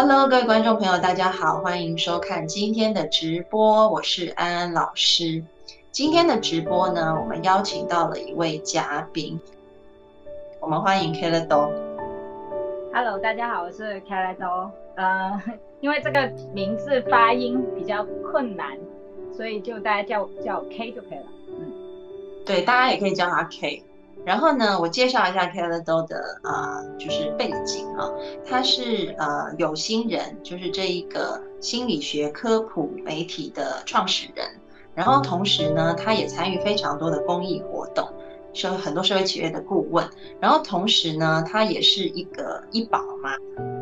Hello，各位观众朋友，大家好，欢迎收看今天的直播，我是安安老师。今天的直播呢，我们邀请到了一位嘉宾，我们欢迎 Keledo。Hello，大家好，我是 Keledo。呃，因为这个名字发音比较困难，所以就大家叫叫 K 就可以了。嗯，对，大家也可以叫他 K。然后呢，我介绍一下 k a l e d o 的啊，就是背景啊，他是呃有心人，就是这一个心理学科普媒体的创始人。然后同时呢，他也参与非常多的公益活动，社很多社会企业的顾问。然后同时呢，他也是一个医宝妈，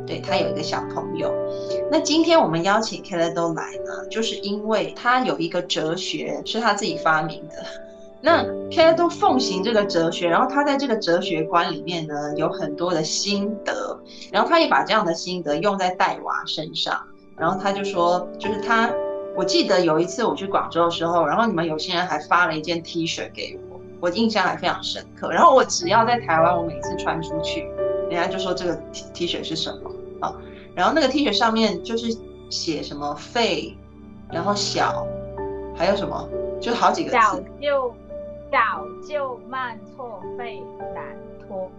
对他有一个小朋友。那今天我们邀请 k a l e d o 来呢，就是因为他有一个哲学是他自己发明的。那 K 都奉行这个哲学，然后他在这个哲学观里面呢，有很多的心得，然后他也把这样的心得用在带娃身上，然后他就说，就是他，我记得有一次我去广州的时候，然后你们有些人还发了一件 T 恤给我，我印象还非常深刻。然后我只要在台湾，我每次穿出去，人家就说这个 T T 恤是什么啊？然后那个 T 恤上面就是写什么肺，然后小，还有什么，就好几个字。小就慢错费懒拖，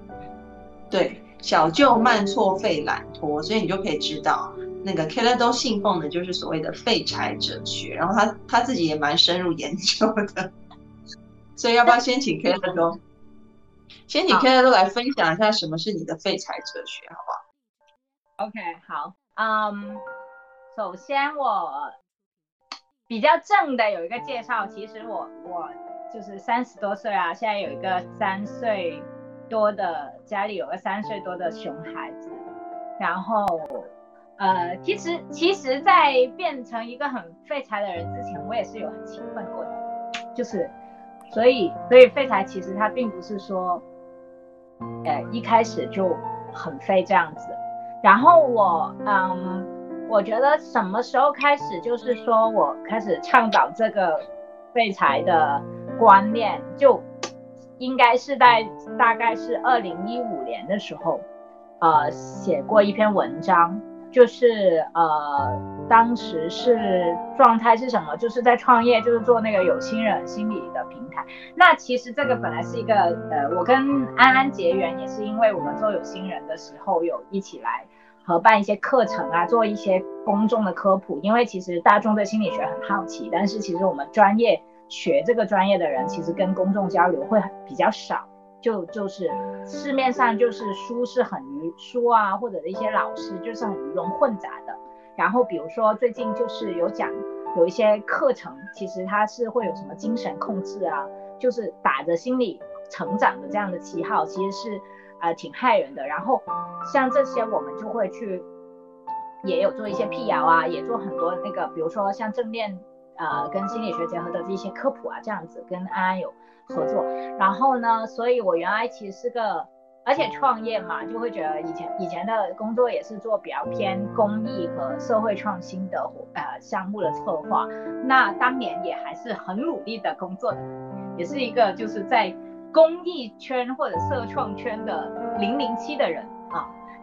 对，小就慢错费懒拖，所以你就可以知道，那个 Keller 都信奉的就是所谓的废柴哲学，然后他他自己也蛮深入研究的，所以要不要先请 Keller 都，先请 Keller 都来分享一下什么是你的废柴哲学，好不好？OK，好，嗯，首先我比较正的有一个介绍，其实我我。就是三十多岁啊，现在有一个三岁多的家里有个三岁多的熊孩子，然后呃，其实其实，在变成一个很废柴的人之前，我也是有很勤奋过的，就是所以所以废柴其实他并不是说呃一开始就很废这样子，然后我嗯，我觉得什么时候开始就是说我开始倡导这个废柴的。观念就应该是在大概是二零一五年的时候，呃，写过一篇文章，就是呃，当时是状态是什么？就是在创业，就是做那个有心人心理的平台。那其实这个本来是一个呃，我跟安安结缘也是因为我们做有心人的时候有一起来合办一些课程啊，做一些公众的科普。因为其实大众对心理学很好奇，但是其实我们专业。学这个专业的人其实跟公众交流会比较少，就就是市面上就是书是很鱼书啊，或者一些老师就是很鱼龙混杂的。然后比如说最近就是有讲有一些课程，其实它是会有什么精神控制啊，就是打着心理成长的这样的旗号，其实是呃挺害人的。然后像这些我们就会去也有做一些辟谣啊，也做很多那个，比如说像正念。呃，跟心理学结合的这些科普啊，这样子跟安安有合作，然后呢，所以我原来其实是个，而且创业嘛，就会觉得以前以前的工作也是做比较偏公益和社会创新的呃项目的策划，那当年也还是很努力的工作的，也是一个就是在公益圈或者社创圈的零零七的人。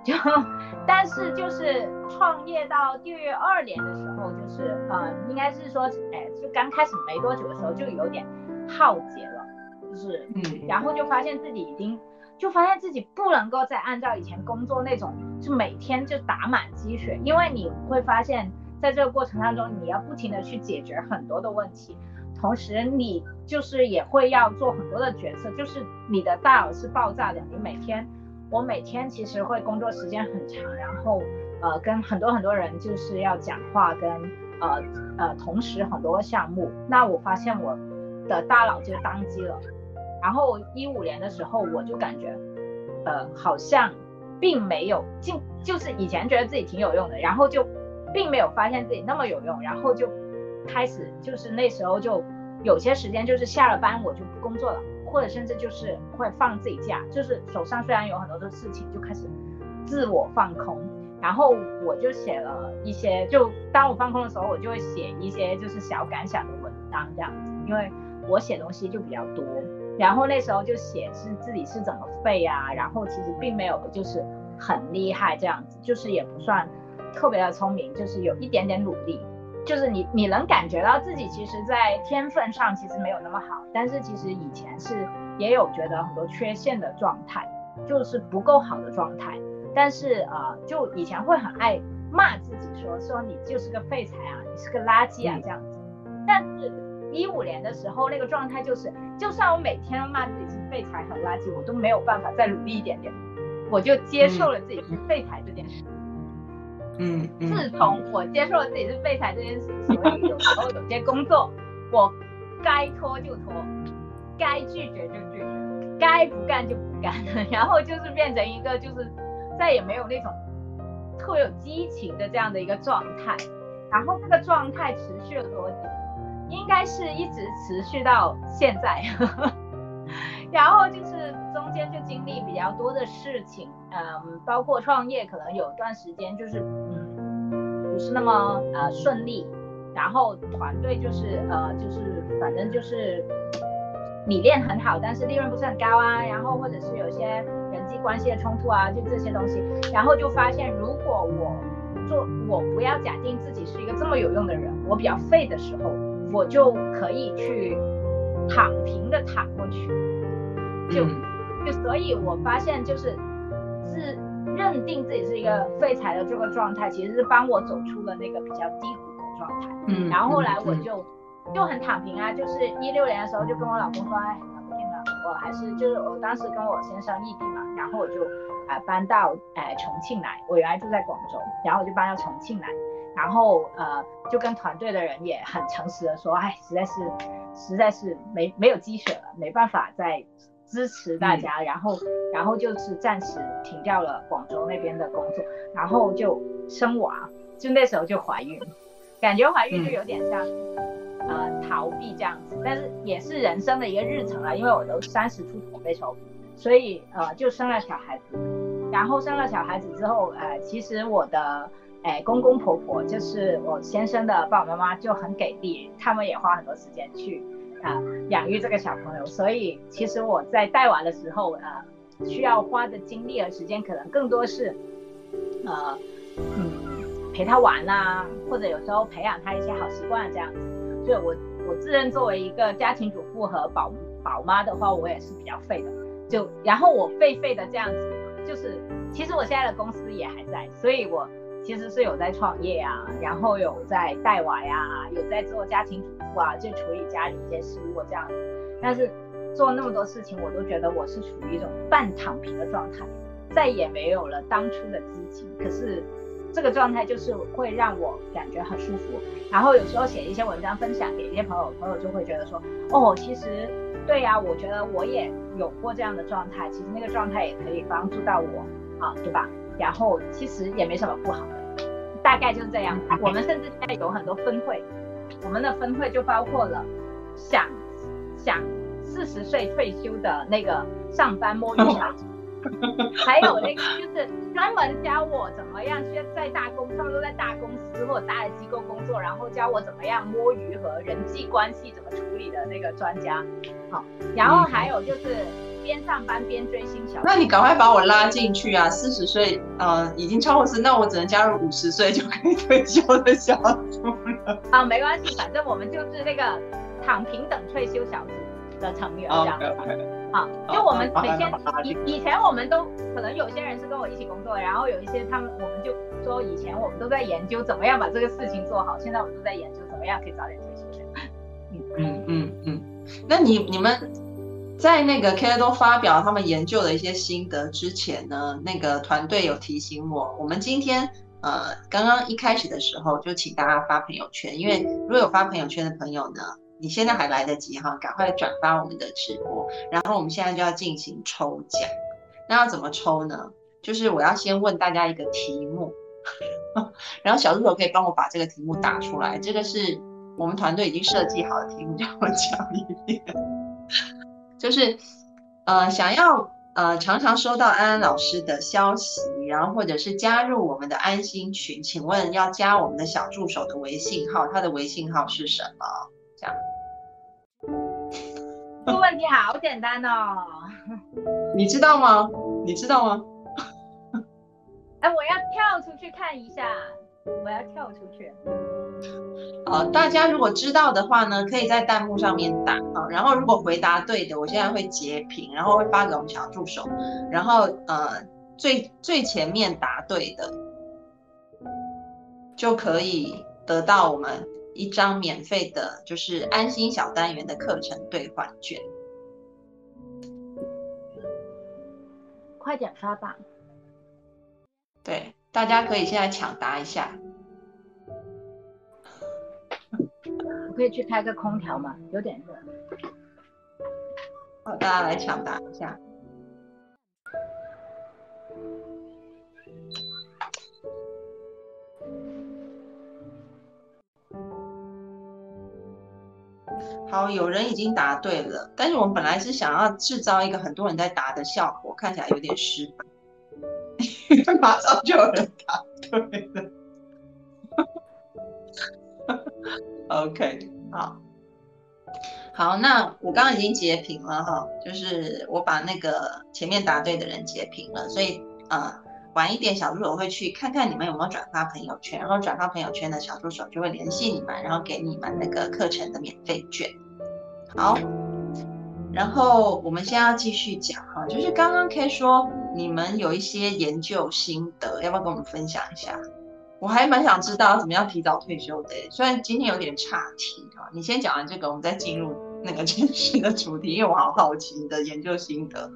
就，但是就是创业到第二年的时候，就是呃，应该是说，哎，就刚开始没多久的时候，就有点耗竭了，就是，嗯，然后就发现自己已经，就发现自己不能够再按照以前工作那种，就每天就打满鸡血，因为你会发现在这个过程当中，你要不停的去解决很多的问题，同时你就是也会要做很多的决策，就是你的大脑是爆炸的，你每天。我每天其实会工作时间很长，然后呃跟很多很多人就是要讲话，跟呃呃同时很多项目。那我发现我的大脑就当机了。然后一五年的时候，我就感觉，呃，好像并没有就就是以前觉得自己挺有用的，然后就并没有发现自己那么有用，然后就开始就是那时候就有些时间就是下了班我就不工作了，或者甚至就是会放自己假，就是手上虽然有很多的事情，就开始自我放空。然后我就写了一些，就当我放空的时候，我就会写一些就是小感想的文章这样子，因为我写东西就比较多。然后那时候就写是自己是怎么废啊，然后其实并没有就是很厉害这样子，就是也不算特别的聪明，就是有一点点努力，就是你你能感觉到自己其实在天分上其实没有那么好，但是其实以前是也有觉得很多缺陷的状态，就是不够好的状态。但是呃，就以前会很爱骂自己，说说你就是个废材啊，你是个垃圾啊这样子。但是一五年的时候，那个状态就是，就算我每天骂自己是废材很垃圾，我都没有办法再努力一点点，我就接受了自己是废材这件事。嗯嗯。自从我接受了自己是废材这件事，所以有时候有些工作我该拖就拖，该拒绝就拒绝，该不干就不干，然后就是变成一个就是。再也没有那种特有激情的这样的一个状态，然后这个状态持续了多久？应该是一直持续到现在，然后就是中间就经历比较多的事情，嗯，包括创业，可能有段时间就是嗯不是那么呃顺利，然后团队就是呃就是反正就是理念很好，但是利润不是很高啊，然后或者是有些。人际关系的冲突啊，就这些东西，然后就发现，如果我做，我不要假定自己是一个这么有用的人，我比较废的时候，我就可以去躺平的躺过去，就就所以，我发现就是是认定自己是一个废材的这个状态，其实是帮我走出了那个比较低谷的状态。嗯，然后后来我就就很躺平啊，就是一六年的时候就跟我老公说，哎。我还是就是我当时跟我先生异地嘛，然后我就啊搬到哎重庆来。我原来住在广州，然后我就搬到重庆来，然后呃就跟团队的人也很诚实的说，哎，实在是实在是没没有积雪了，没办法再支持大家，然后然后就是暂时停掉了广州那边的工作，然后就生娃，就那时候就怀孕，感觉怀孕就有点像。呃，逃避这样子，但是也是人生的一个日程了，因为我都三十出头那时候，所以呃就生了小孩子，然后生了小孩子之后，呃其实我的哎公公婆婆就是我先生的爸爸妈妈就很给力，他们也花很多时间去啊养育这个小朋友，所以其实我在带娃的时候，呃需要花的精力和时间可能更多是，呃嗯陪他玩啊，或者有时候培养他一些好习惯这样子。就我我自认作为一个家庭主妇和宝宝妈的话，我也是比较废的。就然后我废废的这样子，就是其实我现在的公司也还在，所以我其实是有在创业啊，然后有在带娃呀，有在做家庭主妇啊，就处理家里一些事务这样子。但是做那么多事情，我都觉得我是处于一种半躺平的状态，再也没有了当初的激情。可是。这个状态就是会让我感觉很舒服，然后有时候写一些文章分享给一些朋友，朋友就会觉得说，哦，其实对呀，我觉得我也有过这样的状态，其实那个状态也可以帮助到我啊，对吧？然后其实也没什么不好的，大概就是这样。我们甚至现在有很多分会，我们的分会就包括了想想四十岁退休的那个上班摸鱼佬。还有那个就是专门教我怎么样去在大公，他们都在大公司或者大的机构工作，然后教我怎么样摸鱼和人际关系怎么处理的那个专家。好，然后还有就是边上班边追星小。那你赶快把我拉进去啊！四十岁，呃，已经超过四，那我只能加入五十岁就可以退休的小组了。啊，没关系，反正我们就是那个躺平等退休小组的成员这样子。啊，就我们每天以以前我们都可能有些人是跟我一起工作，然后有一些他们我们就说以前我们都在研究怎么样把这个事情做好，现在我们都在研究怎么样可以早点退休。嗯嗯嗯嗯，那你你们在那个 k a d o 发表他们研究的一些心得之前呢，那个团队有提醒我，我们今天呃刚刚一开始的时候就请大家发朋友圈，因为如果有发朋友圈的朋友呢。你现在还来得及哈，赶快转发我们的直播。然后我们现在就要进行抽奖，那要怎么抽呢？就是我要先问大家一个题目，然后小助手可以帮我把这个题目打出来。这个是我们团队已经设计好的题目，叫我讲一遍，就是呃想要。呃，常常收到安安老师的消息，然后或者是加入我们的安心群，请问要加我们的小助手的微信号，他的微信号是什么？这样，这 个问题好简单哦，你知道吗？你知道吗？哎，我要跳出去看一下，我要跳出去。呃，大家如果知道的话呢，可以在弹幕上面打啊。然后如果回答对的，我现在会截屏，然后会发给我们小助手。然后呃，最最前面答对的，就可以得到我们一张免费的，就是安心小单元的课程兑换券。快点发吧！对，大家可以现在抢答一下。可以去开个空调吗？有点热。好，大家来抢答一下。好，有人已经答对了，但是我们本来是想要制造一个很多人在答的效果，看起来有点失败。马上就有人答对了。OK，好，好，那我刚刚已经截屏了哈，就是我把那个前面答对的人截屏了，所以呃，晚一点小助手会去看看你们有没有转发朋友圈，然后转发朋友圈的小助手就会联系你们，然后给你们那个课程的免费券。好，然后我们现在要继续讲哈，就是刚刚 K 说你们有一些研究心得，要不要跟我们分享一下？我还蛮想知道怎么样提早退休的，虽然今天有点岔题哈。你先讲完这个，我们再进入那个 真实的主题，因为我好好奇你的研究心得。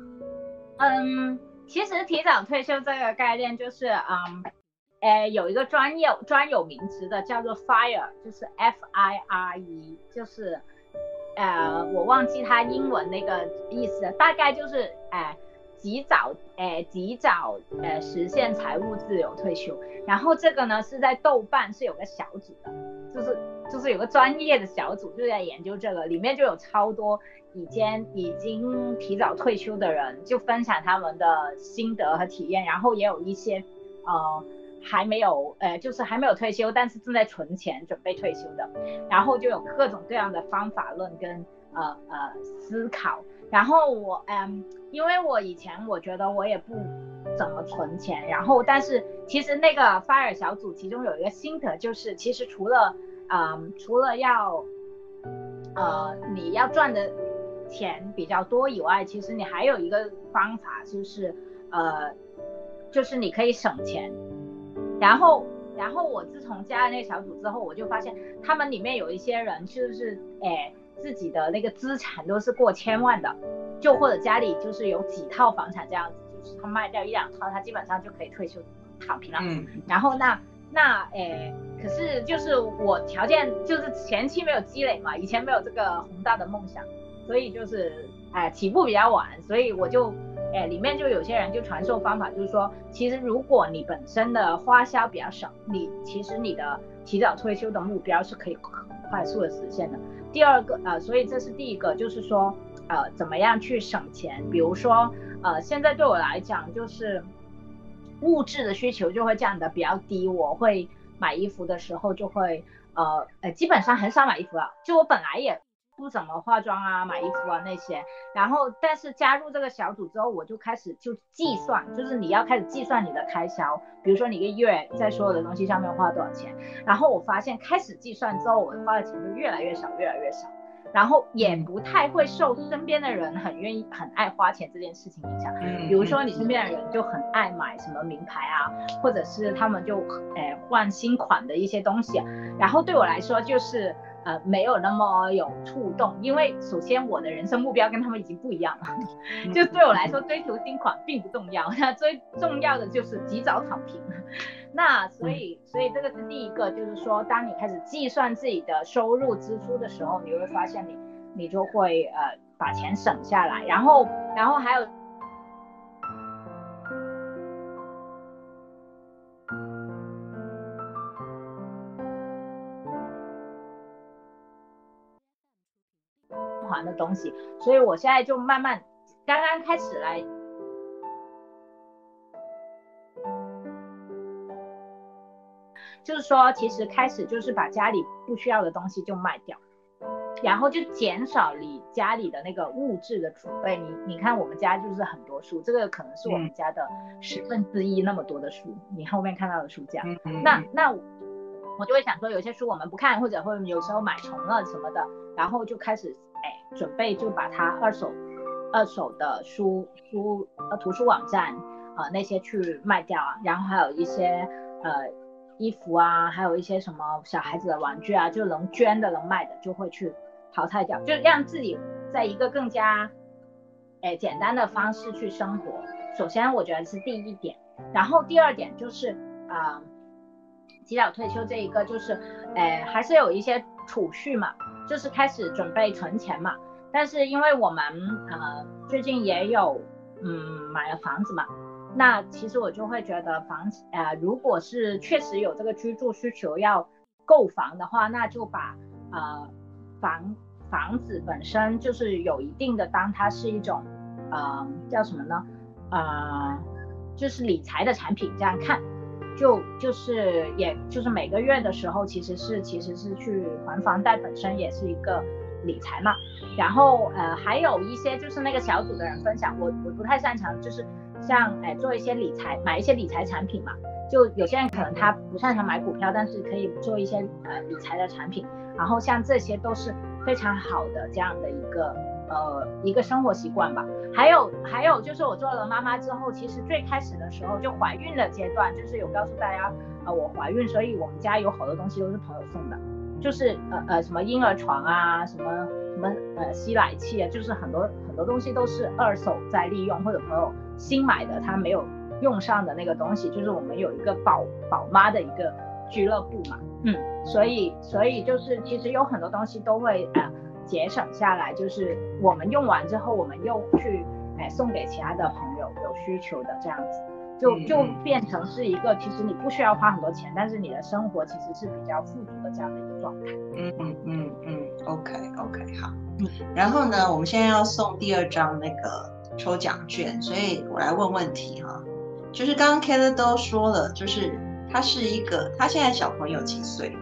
嗯，其实提早退休这个概念就是，嗯，诶，有一个专业专有名词的叫做 FIRE，就是 F I R E，就是，呃，我忘记它英文那个意思，大概就是，哎。及早，诶，及早，呃，实现财务自由退休。然后这个呢，是在豆瓣是有个小组的，就是就是有个专业的小组，就在研究这个，里面就有超多已经已经提早退休的人，就分享他们的心得和体验。然后也有一些，呃，还没有，呃，就是还没有退休，但是正在存钱准备退休的。然后就有各种各样的方法论跟，呃呃，思考。然后我嗯，因为我以前我觉得我也不怎么存钱，然后但是其实那个 fire 小组其中有一个心得就是，其实除了嗯除了要呃你要赚的钱比较多以外，其实你还有一个方法就是呃就是你可以省钱。然后然后我自从加了那个小组之后，我就发现他们里面有一些人就是哎。自己的那个资产都是过千万的，就或者家里就是有几套房产这样子，就是他卖掉一两套，他基本上就可以退休躺平了。嗯。然后那那诶，可是就是我条件就是前期没有积累嘛，以前没有这个宏大的梦想，所以就是哎起步比较晚，所以我就哎里面就有些人就传授方法，就是说其实如果你本身的花销比较少，你其实你的提早退休的目标是可以很快速的实现的。第二个呃，所以这是第一个，就是说呃，怎么样去省钱？比如说呃，现在对我来讲，就是物质的需求就会降得比较低，我会买衣服的时候就会呃呃，基本上很少买衣服了。就我本来也。不怎么化妆啊，买衣服啊那些，然后但是加入这个小组之后，我就开始就计算，就是你要开始计算你的开销，比如说你一个月在所有的东西上面花多少钱，然后我发现开始计算之后，我花的钱就越来越少，越来越少，然后也不太会受身边的人很愿意、很爱花钱这件事情影响。比如说你身边的人就很爱买什么名牌啊，或者是他们就诶换新款的一些东西，然后对我来说就是。呃没有那么有触动，因为首先我的人生目标跟他们已经不一样了，就对我来说追求新款并不重要，那最重要的就是及早躺平。那所以所以这个是第一个，就是说当你开始计算自己的收入支出的时候，你会发现你你就会呃把钱省下来，然后然后还有。还的东西，所以我现在就慢慢刚刚开始来，就是说，其实开始就是把家里不需要的东西就卖掉，然后就减少你家里的那个物质的储备。你你看，我们家就是很多书，这个可能是我们家的十分之一那么多的书。你后面看到的书架，那那我就会想说，有些书我们不看，或者会有时候买重了什么的，然后就开始。哎准备就把它二手、二手的书书呃图书网站呃那些去卖掉啊，然后还有一些呃衣服啊，还有一些什么小孩子的玩具啊，就能捐的能卖的就会去淘汰掉，就让自己在一个更加哎简单的方式去生活。首先我觉得是第一点，然后第二点就是啊及早退休这一个就是哎还是有一些储蓄嘛。就是开始准备存钱嘛，但是因为我们呃最近也有嗯买了房子嘛，那其实我就会觉得房子呃如果是确实有这个居住需求要购房的话，那就把呃房房子本身就是有一定的当它是一种呃叫什么呢呃就是理财的产品这样看。就就是，也就是每个月的时候，其实是其实是去还房贷，本身也是一个理财嘛。然后呃，还有一些就是那个小组的人分享，我我不太擅长，就是像哎做一些理财，买一些理财产品嘛。就有些人可能他不擅长买股票，但是可以做一些呃理财的产品。然后像这些都是非常好的这样的一个。呃，一个生活习惯吧，还有还有就是我做了妈妈之后，其实最开始的时候就怀孕的阶段，就是有告诉大家，呃，我怀孕，所以我们家有好多东西都是朋友送的，就是呃呃什么婴儿床啊，什么什么呃吸奶器啊，就是很多很多东西都是二手在利用，或者朋友新买的他没有用上的那个东西，就是我们有一个宝宝妈的一个俱乐部嘛，嗯，所以所以就是其实有很多东西都会啊。节省下来，就是我们用完之后，我们又去哎送给其他的朋友有需求的这样子，就就变成是一个其实你不需要花很多钱，但是你的生活其实是比较富足的这样的一个状态。嗯嗯嗯嗯，OK OK 好。然后呢，我们现在要送第二张那个抽奖券，所以我来问问题哈，就是刚刚 Kelly 都说了，就是他是一个，他现在小朋友几岁？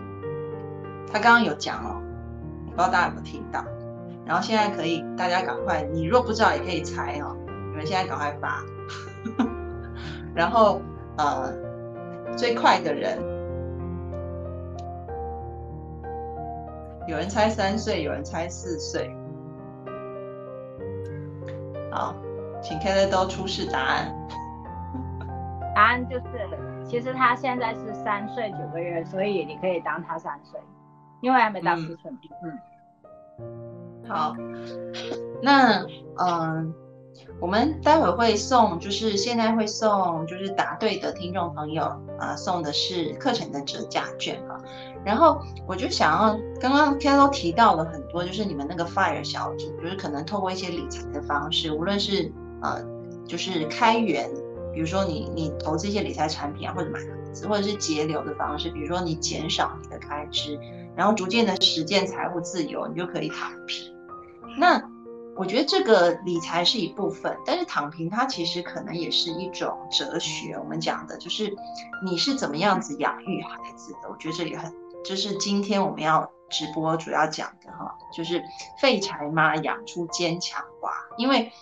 他刚刚有讲哦。不知道大家有没有听到？然后现在可以，大家赶快，你若不知道也可以猜哦。你们现在赶快发。然后呃，最快的人，有人猜三岁，有人猜四岁。好，请 k e 都出示答案。答案就是，其实他现在是三岁九个月，所以你可以当他三岁。因为还没到四寸，嗯，好，那嗯，我们待会会送，就是现在会送，就是答对的听众朋友啊，送的是课程的折价券啊。然后我就想要，刚刚 K 都提到了很多，就是你们那个 Fire 小组，就是可能透过一些理财的方式，无论是呃，就是开源，比如说你你投资一些理财产品啊，或者买房子，或者是节流的方式，比如说你减少你的开支。然后逐渐的实践财务自由，你就可以躺平。那我觉得这个理财是一部分，但是躺平它其实可能也是一种哲学。我们讲的就是你是怎么样子养育孩子的。我觉得这也很，就是今天我们要直播主要讲的哈，就是废柴妈养出坚强娃。因为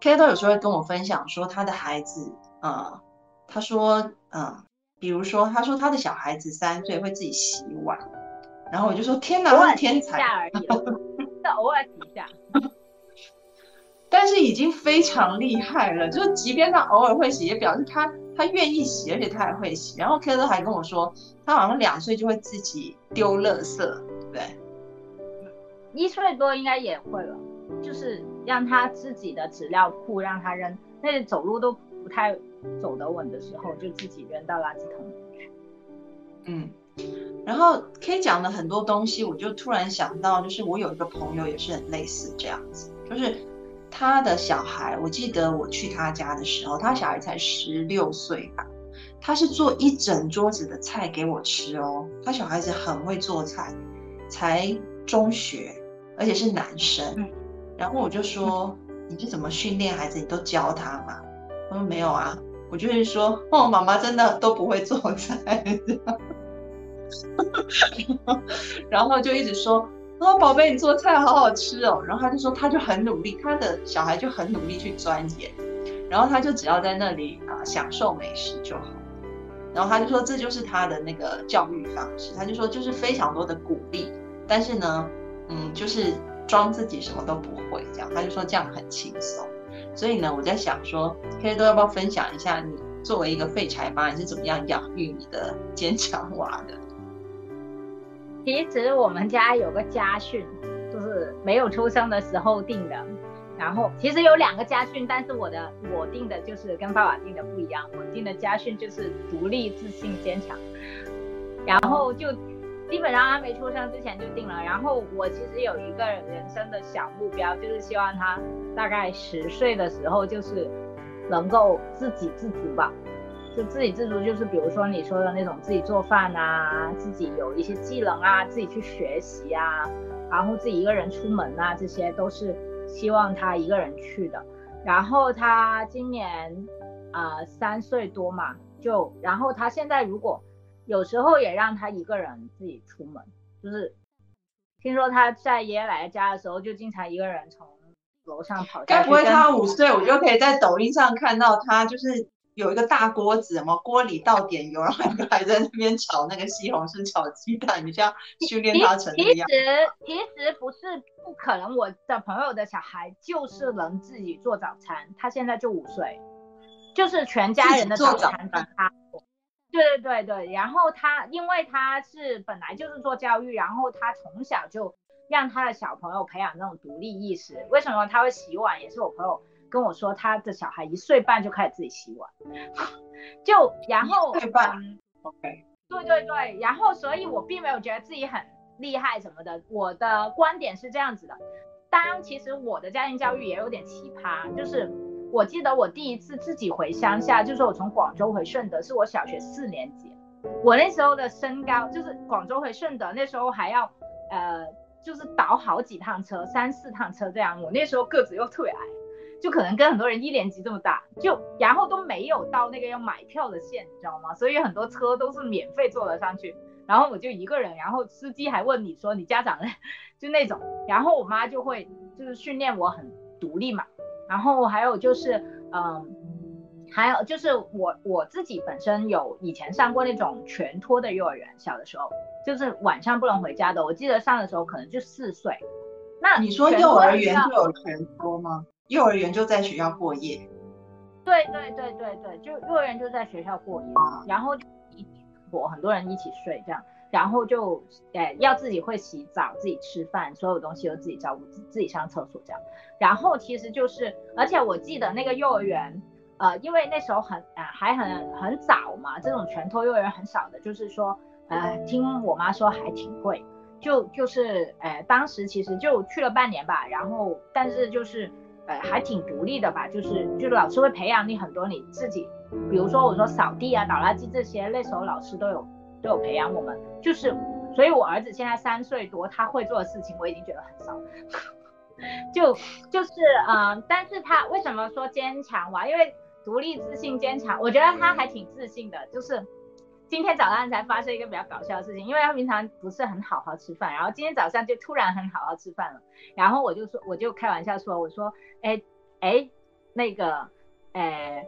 K 都有时候会跟我分享说他的孩子，呃，他说，嗯，比如说他说他的小孩子三岁会自己洗碗。然后我就说：“天哪，他是天才！”而已，是偶尔洗一下，但是已经非常厉害了。就是即便他偶尔会洗，也表示他他愿意洗，而且他还会洗。然后 K 哥还跟我说，他好像两岁就会自己丢垃圾，对一岁多应该也会了，就是让他自己的纸尿裤让他扔，那走路都不太走得稳的时候，就自己扔到垃圾桶里去。嗯，然后 K 讲了很多东西，我就突然想到，就是我有一个朋友也是很类似这样子，就是他的小孩，我记得我去他家的时候，他小孩才十六岁吧。他是做一整桌子的菜给我吃哦，他小孩子很会做菜，才中学，而且是男生。然后我就说：“你是怎么训练孩子？你都教他吗？”他说：“没有啊，我就是说，哦，妈妈真的都不会做菜。” 然后就一直说：“哦，宝贝，你做菜好好吃哦。”然后他就说，他就很努力，他的小孩就很努力去钻研，然后他就只要在那里啊享受美食就好。然后他就说，这就是他的那个教育方式。他就说，就是非常多的鼓励，但是呢，嗯，就是装自己什么都不会这样。他就说这样很轻松。所以呢，我在想说，K 都要不要分享一下，你作为一个废柴妈，你是怎么样养育你的坚强娃的？其实我们家有个家训，就是没有出生的时候定的。然后其实有两个家训，但是我的我定的就是跟爸爸定的不一样。我定的家训就是独立、自信、坚强。然后就基本上他没出生之前就定了。然后我其实有一个人生的小目标，就是希望他大概十岁的时候就是能够自给自足吧。就自给自足，就是比如说你说的那种自己做饭啊，自己有一些技能啊，自己去学习啊，然后自己一个人出门啊，这些都是。希望他一个人去的，然后他今年啊三岁多嘛，就然后他现在如果有时候也让他一个人自己出门，就是听说他在爷爷奶奶家的时候就经常一个人从楼上跑。该不会他五岁，我就可以在抖音上看到他就是。有一个大锅子，什么锅里倒点油，然后两个还在那边炒那个西红柿炒鸡蛋，你像训练他成那样。其实其实不是不可能，我的朋友的小孩就是能自己做早餐，他现在就五岁，就是全家人的早餐给他做。对对对对，然后他因为他是本来就是做教育，然后他从小就让他的小朋友培养那种独立意识。为什么他会洗碗？也是我朋友。跟我说他的小孩一岁半就开始自己洗碗，就然后一岁半，OK，对对对，然后所以我并没有觉得自己很厉害什么的。我的观点是这样子的，当其实我的家庭教育也有点奇葩，就是我记得我第一次自己回乡下，就是我从广州回顺德，是我小学四年级，我那时候的身高就是广州回顺德那时候还要呃就是倒好几趟车，三四趟车这样，我那时候个子又特别矮。就可能跟很多人一年级这么大，就然后都没有到那个要买票的线，你知道吗？所以很多车都是免费坐了上去，然后我就一个人，然后司机还问你说你家长呢，就那种，然后我妈就会就是训练我很独立嘛，然后还有就是嗯，还有就是我我自己本身有以前上过那种全托的幼儿园，小的时候就是晚上不能回家的，我记得上的时候可能就四岁。那你说幼儿园就有全托吗？幼儿园就在学校过夜，对对对对对，就幼儿园就在学校过夜，然后一我很多人一起睡这样，然后就诶要自己会洗澡，自己吃饭，所有东西都自己照顾，自己上厕所这样，然后其实就是，而且我记得那个幼儿园，呃，因为那时候很呃还很很早嘛，这种全托幼儿园很少的，就是说呃听我妈说还挺贵，就就是诶当时其实就去了半年吧，然后但是就是。呃，还挺独立的吧，就是就是老师会培养你很多你自己，比如说我说扫地啊、倒垃圾这些，那时候老师都有都有培养我们，就是，所以我儿子现在三岁多，他会做的事情我已经觉得很少，就就是嗯，但是他为什么说坚强哇？因为独立、自信、坚强，我觉得他还挺自信的，就是。今天早上才发生一个比较搞笑的事情，因为他平常不是很好好吃饭，然后今天早上就突然很好好吃饭了，然后我就说，我就开玩笑说，我说，哎哎，那个，哎，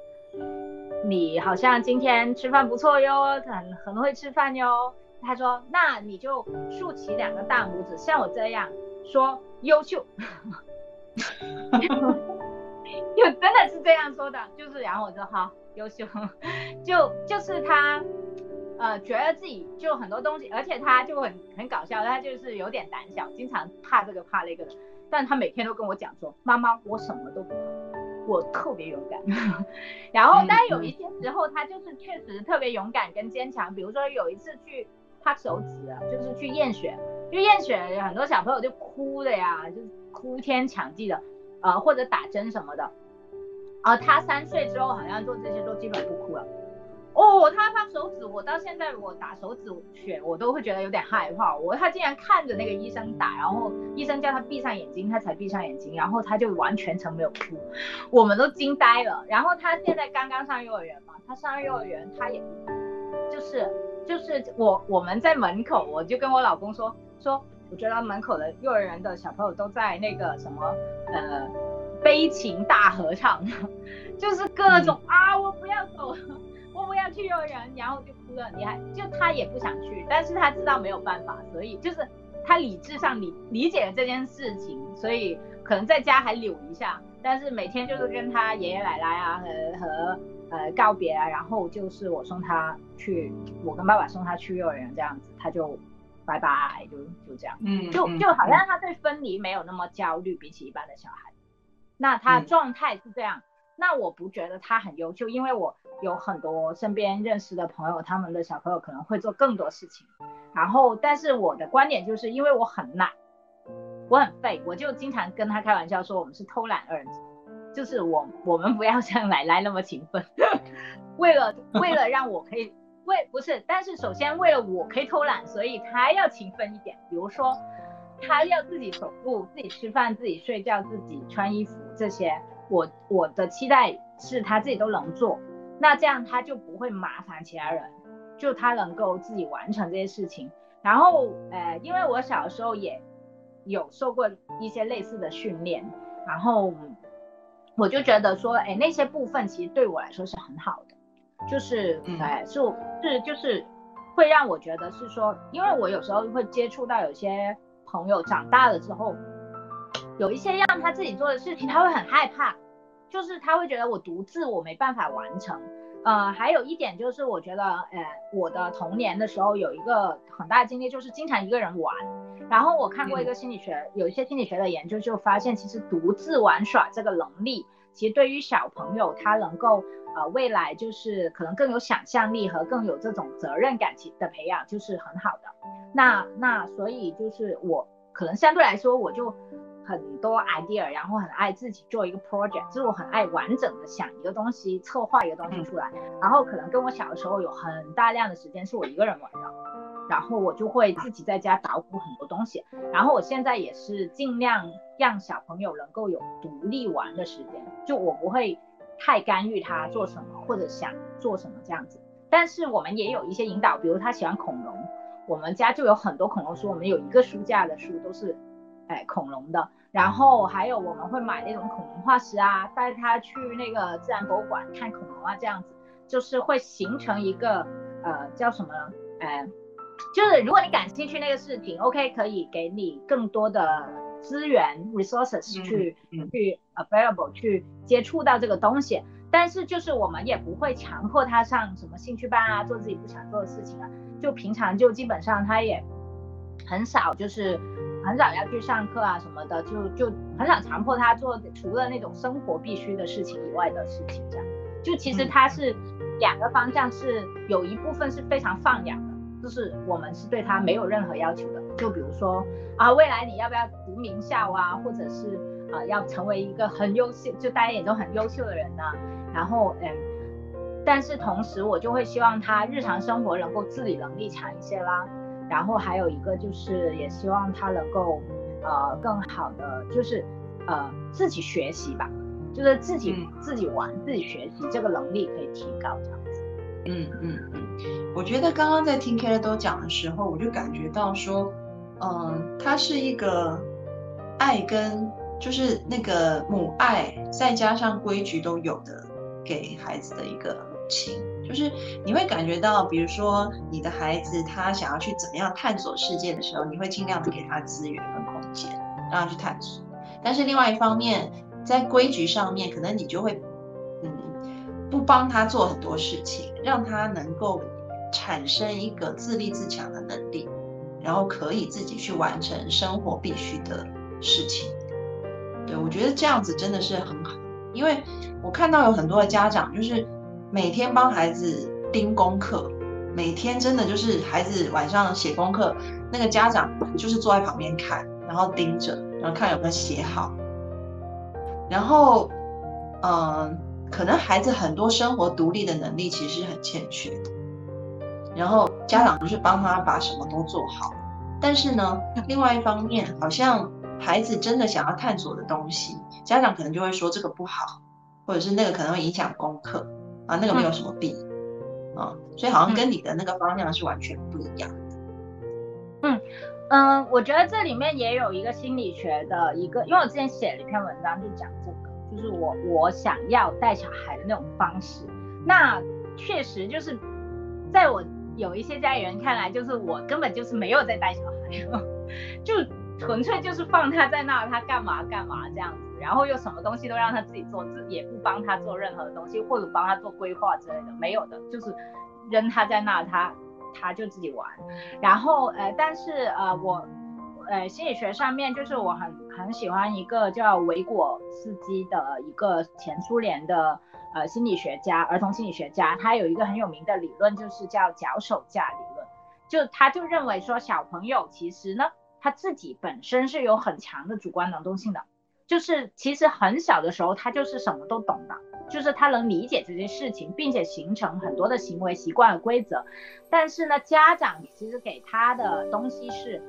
你好像今天吃饭不错哟，很很会吃饭哟。他说，那你就竖起两个大拇指，像我这样说优秀，就真的是这样说的，就是然后我说好优秀，就就是他。呃，觉得自己就很多东西，而且他就很很搞笑，他就是有点胆小，经常怕这个怕那个的。但他每天都跟我讲说：“妈妈，我什么都不怕，我特别勇敢。”然后，但有一些时候，他就是确实特别勇敢跟坚强。比如说有一次去拍手指，就是去验血，就验血，很多小朋友就哭的呀，就是哭天抢地的，呃，或者打针什么的。啊，他三岁之后好像做这些都基本不哭了。哦，他他手指，我到现在我打手指血，我都会觉得有点害怕。我他竟然看着那个医生打，然后医生叫他闭上眼睛，他才闭上眼睛，然后他就完全程没有哭，我们都惊呆了。然后他现在刚刚上幼儿园嘛，他上幼儿园他也，就是就是我我们在门口，我就跟我老公说说，我觉得门口的幼儿园的小朋友都在那个什么呃悲情大合唱，就是各种啊我不要走。我不要去幼儿园，然后就哭得很厉害。就他也不想去，但是他知道没有办法，所以就是他理智上理理解了这件事情，所以可能在家还扭一下，但是每天就是跟他爷爷奶奶啊和和呃告别啊，然后就是我送他去，我跟爸爸送他去幼儿园这样子，他就拜拜，就就这样，嗯，就就好像他对分离没有那么焦虑，比起一般的小孩，那他状态是这样。那我不觉得他很优秀，因为我有很多身边认识的朋友，他们的小朋友可能会做更多事情。然后，但是我的观点就是，因为我很懒，我很废，我就经常跟他开玩笑说，我们是偷懒儿子，就是我我们不要像奶奶那么勤奋，为了为了让我可以为不是，但是首先为了我可以偷懒，所以他要勤奋一点，比如说他要自己走路、自己吃饭、自己睡觉、自己穿衣服这些。我我的期待是他自己都能做，那这样他就不会麻烦其他人，就他能够自己完成这些事情。然后，呃，因为我小时候也有受过一些类似的训练，然后我就觉得说，哎，那些部分其实对我来说是很好的，就是，哎，是是就是会让我觉得是说，因为我有时候会接触到有些朋友长大了之后。有一些让他自己做的事情，他会很害怕，就是他会觉得我独自我没办法完成。呃，还有一点就是，我觉得，呃，我的童年的时候有一个很大的经历，就是经常一个人玩。然后我看过一个心理学，有一些心理学的研究就发现，其实独自玩耍这个能力，其实对于小朋友他能够，呃，未来就是可能更有想象力和更有这种责任感的培养，就是很好的。那那所以就是我可能相对来说我就。很多 idea，然后很爱自己做一个 project，就是我很爱完整的想一个东西，策划一个东西出来。然后可能跟我小的时候有很大量的时间是我一个人玩的，然后我就会自己在家捣鼓很多东西。然后我现在也是尽量让小朋友能够有独立玩的时间，就我不会太干预他做什么或者想做什么这样子。但是我们也有一些引导，比如他喜欢恐龙，我们家就有很多恐龙书，我们有一个书架的书都是哎恐龙的。然后还有我们会买那种恐龙化石啊，带他去那个自然博物馆看恐龙啊，这样子就是会形成一个呃叫什么呢？呃，就是如果你感兴趣那个视频，OK 可以给你更多的资源 resources 去去 available 去接触到这个东西，但是就是我们也不会强迫他上什么兴趣班啊，做自己不想做的事情啊，就平常就基本上他也很少就是。很少要去上课啊什么的，就就很少强迫他做除了那种生活必须的事情以外的事情，这样就其实他是两个方向，是有一部分是非常放养的，就是我们是对他没有任何要求的，就比如说啊，未来你要不要读名校啊，或者是啊要成为一个很优秀，就大家眼中很优秀的人呢？然后嗯，但是同时我就会希望他日常生活能够自理能力强一些啦。然后还有一个就是，也希望他能够，呃，更好的就是，呃，自己学习吧，就是自己自己玩、自己学习这个能力可以提高这样子。嗯嗯嗯，我觉得刚刚在听 K 都讲的时候，我就感觉到说，嗯，他是一个爱跟就是那个母爱，再加上规矩都有的给孩子的一个母亲。就是你会感觉到，比如说你的孩子他想要去怎么样探索世界的时候，你会尽量的给他资源跟空间，让他去探索。但是另外一方面，在规矩上面，可能你就会，嗯，不帮他做很多事情，让他能够产生一个自立自强的能力，然后可以自己去完成生活必须的事情。对我觉得这样子真的是很好，因为我看到有很多的家长就是每天帮孩子盯功课，每天真的就是孩子晚上写功课，那个家长就是坐在旁边看，然后盯着，然后看有没有写好，然后嗯。可能孩子很多生活独立的能力其实很欠缺，然后家长就是帮他把什么都做好，但是呢，另外一方面，好像孩子真的想要探索的东西，家长可能就会说这个不好，或者是那个可能会影响功课啊，那个没有什么必要啊，所以好像跟你的那个方向是完全不一样的。嗯嗯，我觉得这里面也有一个心理学的一个，因为我之前写了一篇文章就讲这个。就是我我想要带小孩的那种方式，那确实就是在我有一些家里人看来，就是我根本就是没有在带小孩，就纯粹就是放他在那，他干嘛干嘛这样子，然后又什么东西都让他自己做，自也不帮他做任何东西，或者帮他做规划之类的，没有的，就是扔他在那，他他就自己玩，然后呃，但是呃我。呃，心理学上面就是我很很喜欢一个叫维果斯基的一个前苏联的呃心理学家，儿童心理学家，他有一个很有名的理论，就是叫脚手架理论，就他就认为说小朋友其实呢，他自己本身是有很强的主观能动性的，就是其实很小的时候他就是什么都懂的。就是他能理解这些事情，并且形成很多的行为习惯和规则，但是呢，家长其实给他的东西是，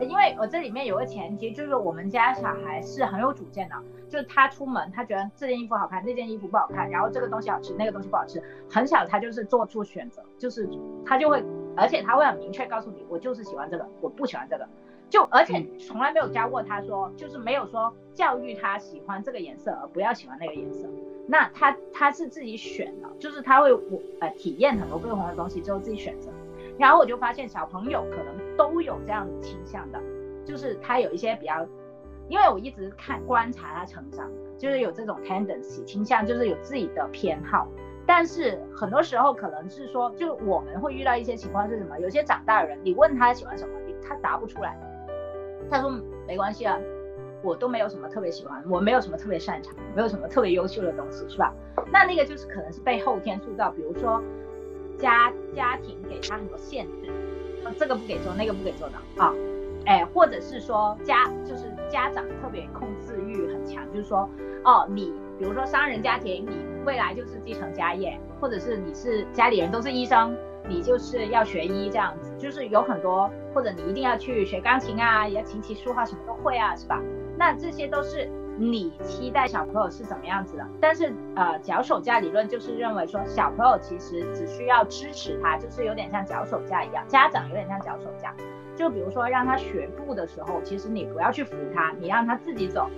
因为我这里面有个前提，就是我们家小孩是很有主见的，就是他出门，他觉得这件衣服好看，那件衣服不好看，然后这个东西好吃，那个东西不好吃，很小他就是做出选择，就是他就会，而且他会很明确告诉你，我就是喜欢这个，我不喜欢这个。就而且从来没有教过他说，就是没有说教育他喜欢这个颜色而不要喜欢那个颜色。那他他是自己选的，就是他会我呃体验很多不同的东西之后自己选择。然后我就发现小朋友可能都有这样倾向的，就是他有一些比较，因为我一直看观察他成长，就是有这种 tendency 倾向，就是有自己的偏好。但是很多时候可能是说，就我们会遇到一些情况是什么？有些长大的人，你问他喜欢什么，他答不出来。他说没关系啊，我都没有什么特别喜欢，我没有什么特别擅长，没有什么特别优秀的东西，是吧？那那个就是可能是被后天塑造，比如说家家庭给他很多限制，这个不给做，那个不给做的啊，哎，或者是说家就是家长特别控制欲很强，就是说哦，你比如说商人家庭，你未来就是继承家业，或者是你是家里人都是医生。你就是要学医这样子，就是有很多，或者你一定要去学钢琴啊，也要琴棋书画什么都会啊，是吧？那这些都是你期待小朋友是怎么样子的。但是呃，脚手架理论就是认为说，小朋友其实只需要支持他，就是有点像脚手架一样，家长有点像脚手架。就比如说让他学步的时候，其实你不要去扶他，你让他自己走，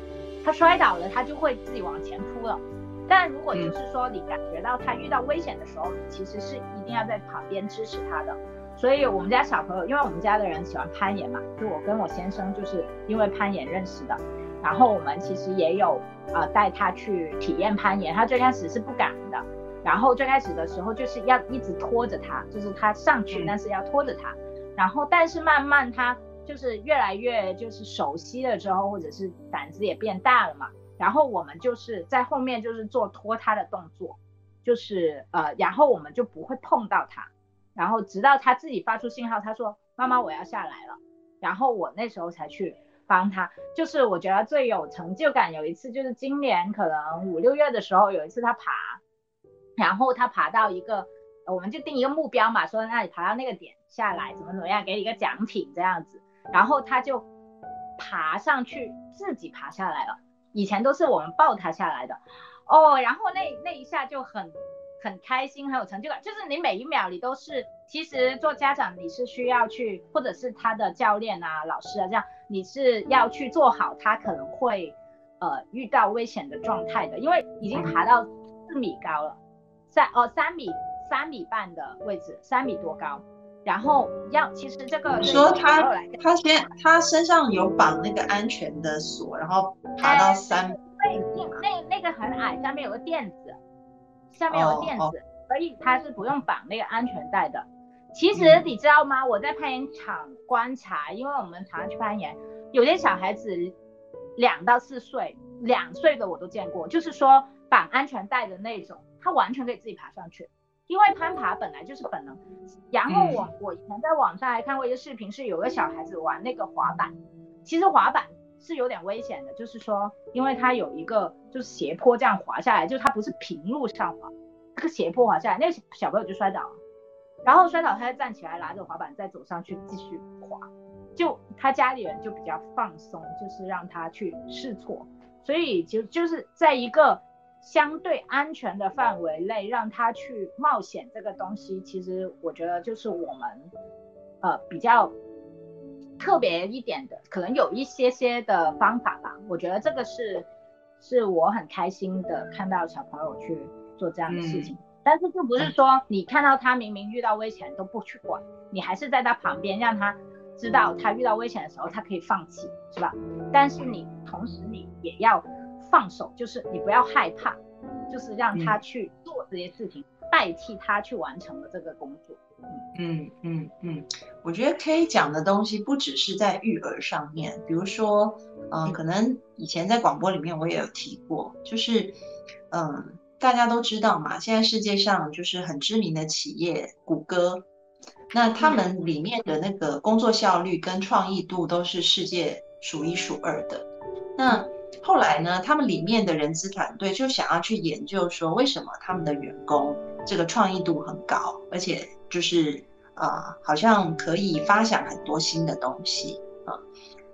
他摔倒了，他就会自己往前扑了。但如果就是说你感觉到他遇到危险的时候，其实是一定要在旁边支持他的。所以我们家小朋友，因为我们家的人喜欢攀岩嘛，就我跟我先生就是因为攀岩认识的。然后我们其实也有呃带他去体验攀岩，他最开始是不敢的。然后最开始的时候就是要一直拖着他，就是他上去，但是要拖着他。然后但是慢慢他就是越来越就是熟悉了之后，或者是胆子也变大了嘛。然后我们就是在后面就是做拖他的动作，就是呃，然后我们就不会碰到他，然后直到他自己发出信号，他说妈妈我要下来了，然后我那时候才去帮他。就是我觉得最有成就感有一次就是今年可能五六月的时候有一次他爬，然后他爬到一个，我们就定一个目标嘛，说那你爬到那个点下来怎么怎么样，给你一个奖品这样子，然后他就爬上去自己爬下来了。以前都是我们抱他下来的，哦，然后那那一下就很很开心，很有成就感。就是你每一秒你都是，其实做家长你是需要去，或者是他的教练啊、老师啊这样，你是要去做好他可能会呃遇到危险的状态的，因为已经爬到四米高了，三哦三米三米半的位置，三米多高。然后要，其实这个你说他他先他身上有绑那个安全的锁，然后爬到三，对，那那个很矮，下面有个垫子，下面有个垫子，所以他是不用绑那个安全带的。其实你知道吗？我在攀岩场观察，因为我们常常去攀岩，有些小孩子两到四岁，两岁的我都见过，就是说绑安全带的那种，他完全可以自己爬上去，因为攀爬本来就是本能。然后我我以前在网上还看过一个视频，是有个小孩子玩那个滑板，其实滑板是有点危险的，就是说，因为它有一个就是斜坡这样滑下来，就它不是平路上滑，这个斜坡滑下来，那个小朋友就摔倒了。然后摔倒，他就站起来，拿着滑板再走上去继续滑。就他家里人就比较放松，就是让他去试错，所以就就是在一个相对安全的范围内让他去冒险这个东西，其实我觉得就是我们呃比较特别一点的，可能有一些些的方法吧。我觉得这个是是我很开心的看到小朋友去做这样的事情。但是就不是说你看到他明明遇到危险都不去管，你还是在他旁边，让他知道他遇到危险的时候他可以放弃，是吧？但是你同时你也要放手，就是你不要害怕，就是让他去做这些事情，代替他去完成了这个工作。嗯嗯嗯，我觉得 K 讲的东西不只是在育儿上面，比如说，嗯，可能以前在广播里面我也有提过，就是，嗯。大家都知道嘛，现在世界上就是很知名的企业谷歌，那他们里面的那个工作效率跟创意度都是世界数一数二的。那后来呢，他们里面的人资团队就想要去研究说，为什么他们的员工这个创意度很高，而且就是啊，好像可以发想很多新的东西啊。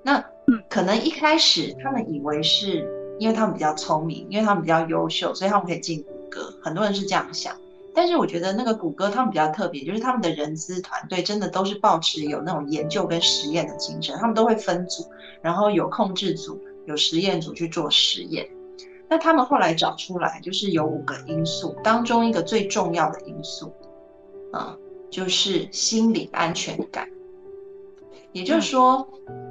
那可能一开始他们以为是。因为他们比较聪明，因为他们比较优秀，所以他们可以进谷歌。很多人是这样想，但是我觉得那个谷歌他们比较特别，就是他们的人资团队真的都是保持有那种研究跟实验的精神，他们都会分组，然后有控制组、有实验组去做实验。那他们后来找出来，就是有五个因素当中一个最重要的因素，啊，就是心理安全感。也就是说。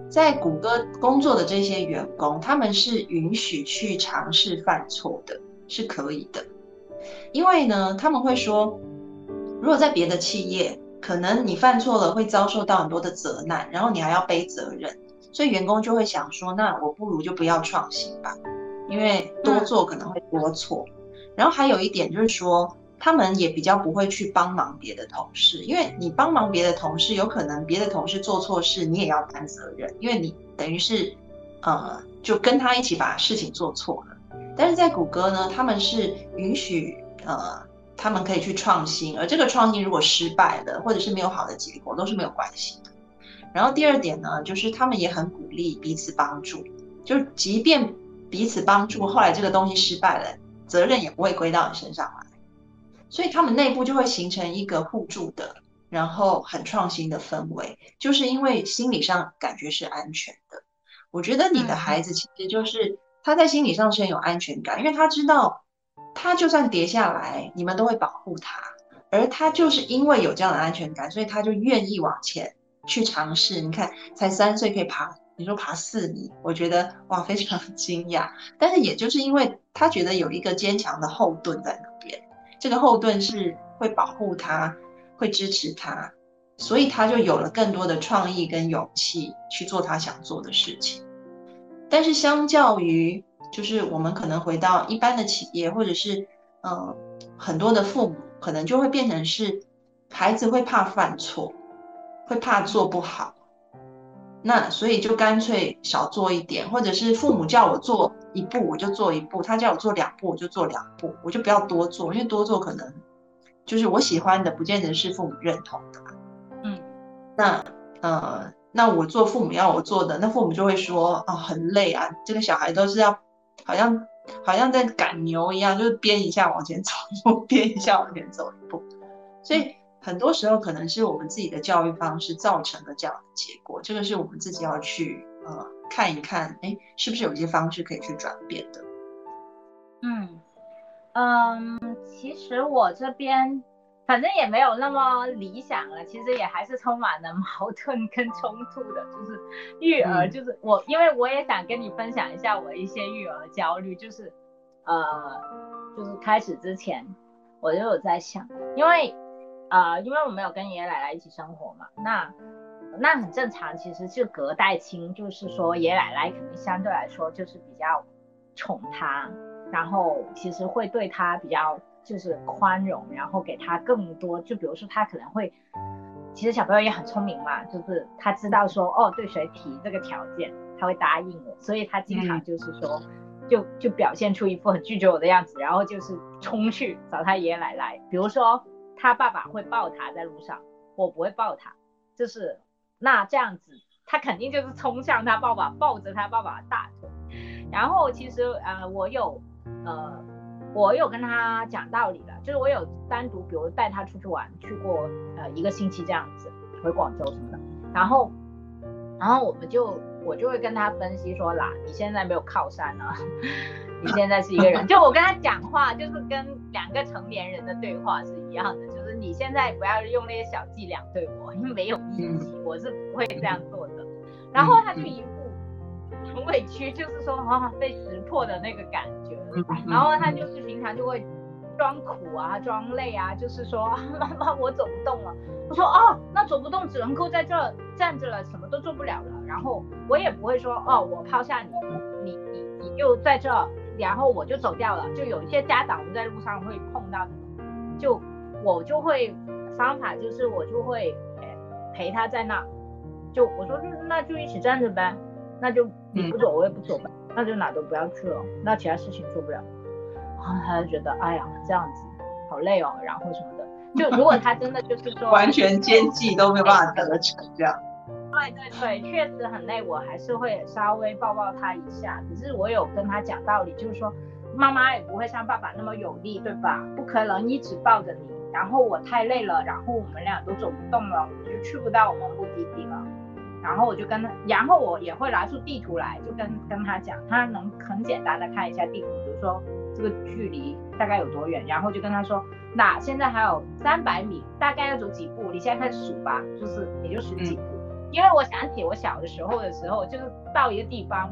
在谷歌工作的这些员工，他们是允许去尝试犯错的，是可以的。因为呢，他们会说，如果在别的企业，可能你犯错了会遭受到很多的责难，然后你还要背责任，所以员工就会想说，那我不如就不要创新吧，因为多做可能会多错。然后还有一点就是说。他们也比较不会去帮忙别的同事，因为你帮忙别的同事，有可能别的同事做错事，你也要担责任，因为你等于是，呃，就跟他一起把事情做错了。但是在谷歌呢，他们是允许，呃，他们可以去创新，而这个创新如果失败了，或者是没有好的结果，都是没有关系的。然后第二点呢，就是他们也很鼓励彼此帮助，就是即便彼此帮助，后来这个东西失败了，责任也不会归到你身上来。所以他们内部就会形成一个互助的，然后很创新的氛围，就是因为心理上感觉是安全的。我觉得你的孩子其实就是他在心理上是很有安全感，因为他知道他就算跌下来，你们都会保护他，而他就是因为有这样的安全感，所以他就愿意往前去尝试。你看，才三岁可以爬，你说爬四米，我觉得哇非常惊讶。但是也就是因为他觉得有一个坚强的后盾在那边。这个后盾是会保护他，会支持他，所以他就有了更多的创意跟勇气去做他想做的事情。但是相较于，就是我们可能回到一般的企业，或者是嗯很多的父母，可能就会变成是孩子会怕犯错，会怕做不好。那所以就干脆少做一点，或者是父母叫我做一步我就做一步，他叫我做两步我就做两步，我就不要多做，因为多做可能就是我喜欢的，不见得是父母认同的。嗯，那呃，那我做父母要我做的，那父母就会说啊很累啊，这个小孩都是要好像好像在赶牛一样，就是编一下往前走一步，编一下往前走一步，所以。很多时候可能是我们自己的教育方式造成的这样的结果，这个是我们自己要去呃看一看，哎，是不是有一些方式可以去转变的？嗯嗯，其实我这边反正也没有那么理想了，其实也还是充满了矛盾跟冲突的，就是育儿，就是我因为我也想跟你分享一下我一些育儿焦虑，就是呃就是开始之前我就有在想，因为。呃，因为我没有跟爷爷奶奶一起生活嘛，那那很正常，其实是隔代亲，就是说爷爷奶奶肯定相对来说就是比较宠他，然后其实会对他比较就是宽容，然后给他更多，就比如说他可能会，其实小朋友也很聪明嘛，就是他知道说哦对谁提这个条件他会答应我，所以他经常就是说就就表现出一副很拒绝我的样子，然后就是冲去找他爷爷奶奶，比如说。他爸爸会抱他在路上，我不会抱他，就是那这样子，他肯定就是冲向他爸爸，抱着他爸爸的大腿。然后其实呃，我有呃，我有跟他讲道理的，就是我有单独，比如带他出去玩，去过呃一个星期这样子，回广州什么的。然后然后我们就我就会跟他分析说啦，你现在没有靠山啊。你现在是一个人，就我跟他讲话，就是跟两个成年人的对话是一样的，就是你现在不要用那些小伎俩对我，因为没有意义，我是不会这样做的。然后他就一副很委屈，就是说啊被识破的那个感觉。然后他就是平常就会装苦啊，装累啊，就是说妈妈 我走不动了。我说哦，那走不动只能够在这站着了，什么都做不了了。然后我也不会说哦，我抛下你，你你你就在这。然后我就走掉了，就有一些家长我们在路上会碰到的，就我就会方法就是我就会陪他在那，就我说那就一起站着呗，那就你不走我也不走呗，那就哪都不要去了，那其他事情做不了，然后他就觉得哎呀这样子好累哦，然后什么的，就如果他真的就是 说完全奸计都没有办法得逞这样。对对对，确实很累，我还是会稍微抱抱他一下。只是我有跟他讲道理，就是说妈妈也不会像爸爸那么有力，对吧？不可能一直抱着你。然后我太累了，然后我们俩都走不动了，我们就去不到我们目的地了。然后我就跟他，然后我也会拿出地图来，就跟跟他讲，他能很简单的看一下地图，比如说这个距离大概有多远，然后就跟他说，那现在还有三百米，大概要走几步？你现在开始数吧，就是也就数几步。因为我想起我小的时候的时候，就是到一个地方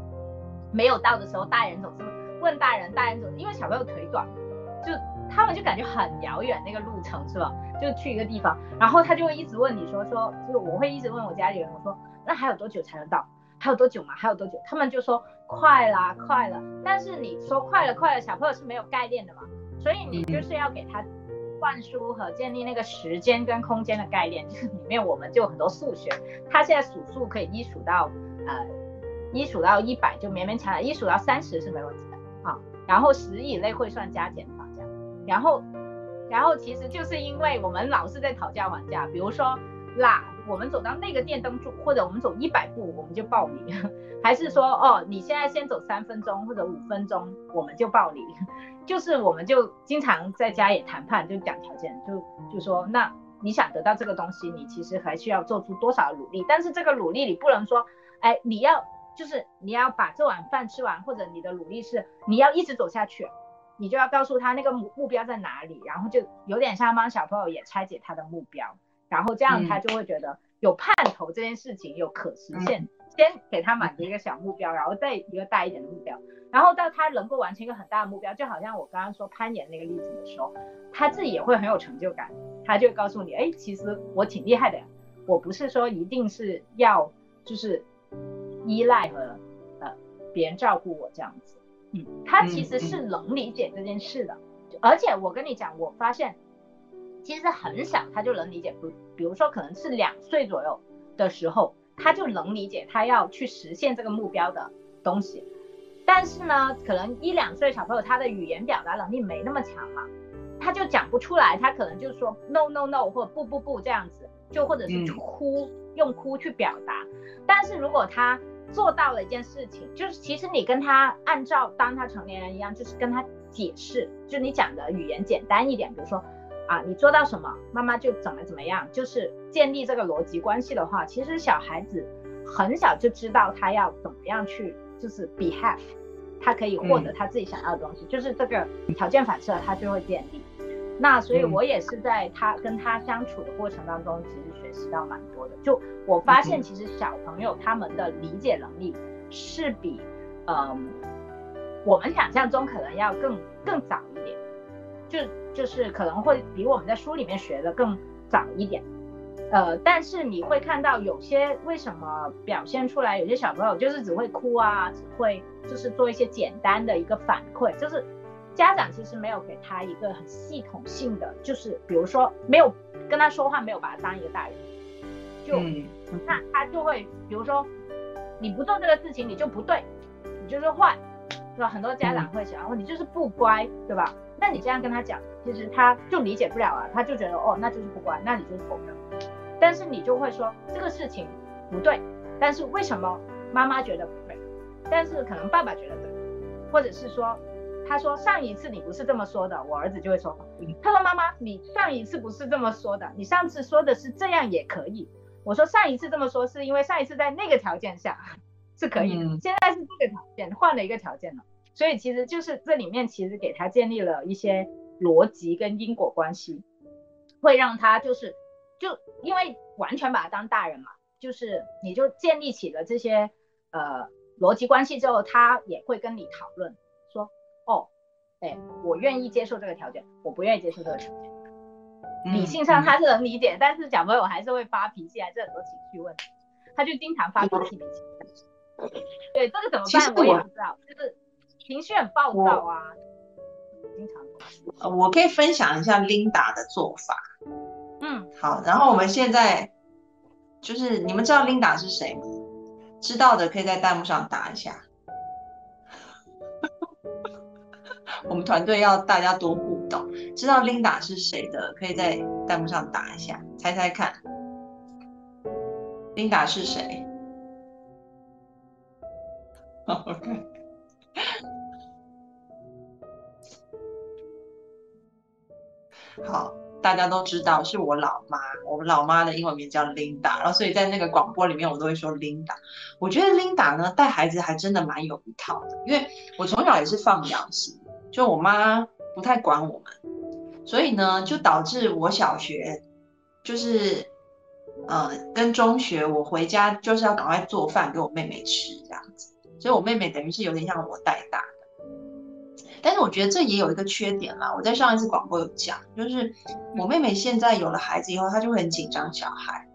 没有到的时候，大人总是问大人，大人总是因为小朋友腿短，就他们就感觉很遥远那个路程是吧？就去一个地方，然后他就会一直问你说说，就是我会一直问我家里人，我说那还有多久才能到？还有多久嘛？还有多久？他们就说快啦，快了。但是你说快了，快了，小朋友是没有概念的嘛，所以你就是要给他。灌输和建立那个时间跟空间的概念，就是里面我们就很多数学，他现在数数可以一数到呃一数到一百就勉勉强强，一数到三十是没问题的啊，然后十以内会算加减，然后然后其实就是因为我们老是在讨价还价，比如说啦，我们走到那个电灯柱，或者我们走一百步我们就报你，还是说哦你现在先走三分钟或者五分钟我们就报你。就是我们就经常在家也谈判，就讲条件，就就说那你想得到这个东西，你其实还需要做出多少努力？但是这个努力你不能说，哎，你要就是你要把这碗饭吃完，或者你的努力是你要一直走下去，你就要告诉他那个目目标在哪里，然后就有点像帮小朋友也拆解他的目标，然后这样他就会觉得有盼头，这件事情有可实现。先给他满足一个小目标，然后再一个大一点的目标，然后到他能够完成一个很大的目标，就好像我刚刚说攀岩那个例子的时候，他自己也会很有成就感，他就告诉你，哎，其实我挺厉害的，我不是说一定是要就是依赖和呃别人照顾我这样子，嗯，他其实是能理解这件事的，而且我跟你讲，我发现其实很小他就能理解，比，比如说可能是两岁左右的时候。他就能理解他要去实现这个目标的东西，但是呢，可能一两岁小朋友他的语言表达能力没那么强嘛，他就讲不出来，他可能就说 no no no 或不不不这样子，就或者是哭用哭去表达。但是如果他做到了一件事情，就是其实你跟他按照当他成年人一样，就是跟他解释，就你讲的语言简单一点，比如说。啊，你做到什么，妈妈就怎么怎么样，就是建立这个逻辑关系的话，其实小孩子很小就知道他要怎么样去，就是 behave，他可以获得他自己想要的东西，就是这个条件反射他就会建立。那所以我也是在他跟他相处的过程当中，其实学习到蛮多的。就我发现，其实小朋友他们的理解能力是比，嗯，我们想象中可能要更更早一点，就。就是可能会比我们在书里面学的更早一点。呃，但是你会看到有些为什么表现出来，有些小朋友就是只会哭啊，只会就是做一些简单的一个反馈，就是家长其实没有给他一个很系统性的，就是比如说没有跟他说话，没有把他当一个大人，就那他就会，比如说你不做这个事情，你就不对，你就是坏，是吧？很多家长会想，哦，你就是不乖，对吧？那你这样跟他讲，其实他就理解不了啊，他就觉得哦，那就是不乖，那你就是否认。但是你就会说这个事情不对，但是为什么妈妈觉得不对？但是可能爸爸觉得对，或者是说，他说上一次你不是这么说的，我儿子就会说，他说妈妈你上一次不是这么说的，你上次说的是这样也可以。我说上一次这么说是因为上一次在那个条件下是可以的，现在是这个条件换了一个条件了，所以其实就是这里面其实给他建立了一些逻辑跟因果关系，会让他就是。就因为完全把他当大人嘛，就是你就建立起了这些呃逻辑关系之后，他也会跟你讨论哎，我愿意接受这个条件，我不愿意接受这个条件。理性上他是能理解，但是小朋友还是会发脾气，还是很多情绪问题，他就经常发脾气。对，这个怎么办？我也不知道，就是情绪很暴躁啊，经常。呃，我可以分享一下 Linda 的做法。嗯，好，然后我们现在就是你们知道 Linda 是谁吗？知道的可以在弹幕上打一下。我们团队要大家多互动，知道 Linda 是谁的可以在弹幕上打一下，猜猜看，Linda 是谁？OK，好。大家都知道是我老妈，我们老妈的英文名叫 Linda，然后所以在那个广播里面我都会说 Linda。我觉得 Linda 呢带孩子还真的蛮有一套的，因为我从小也是放养型，就我妈不太管我们，所以呢就导致我小学就是呃跟中学我回家就是要赶快做饭给我妹妹吃这样子，所以我妹妹等于是有点像我带大的。但是我觉得这也有一个缺点啦。我在上一次广播有讲，就是我妹妹现在有了孩子以后，她就会很紧张小孩，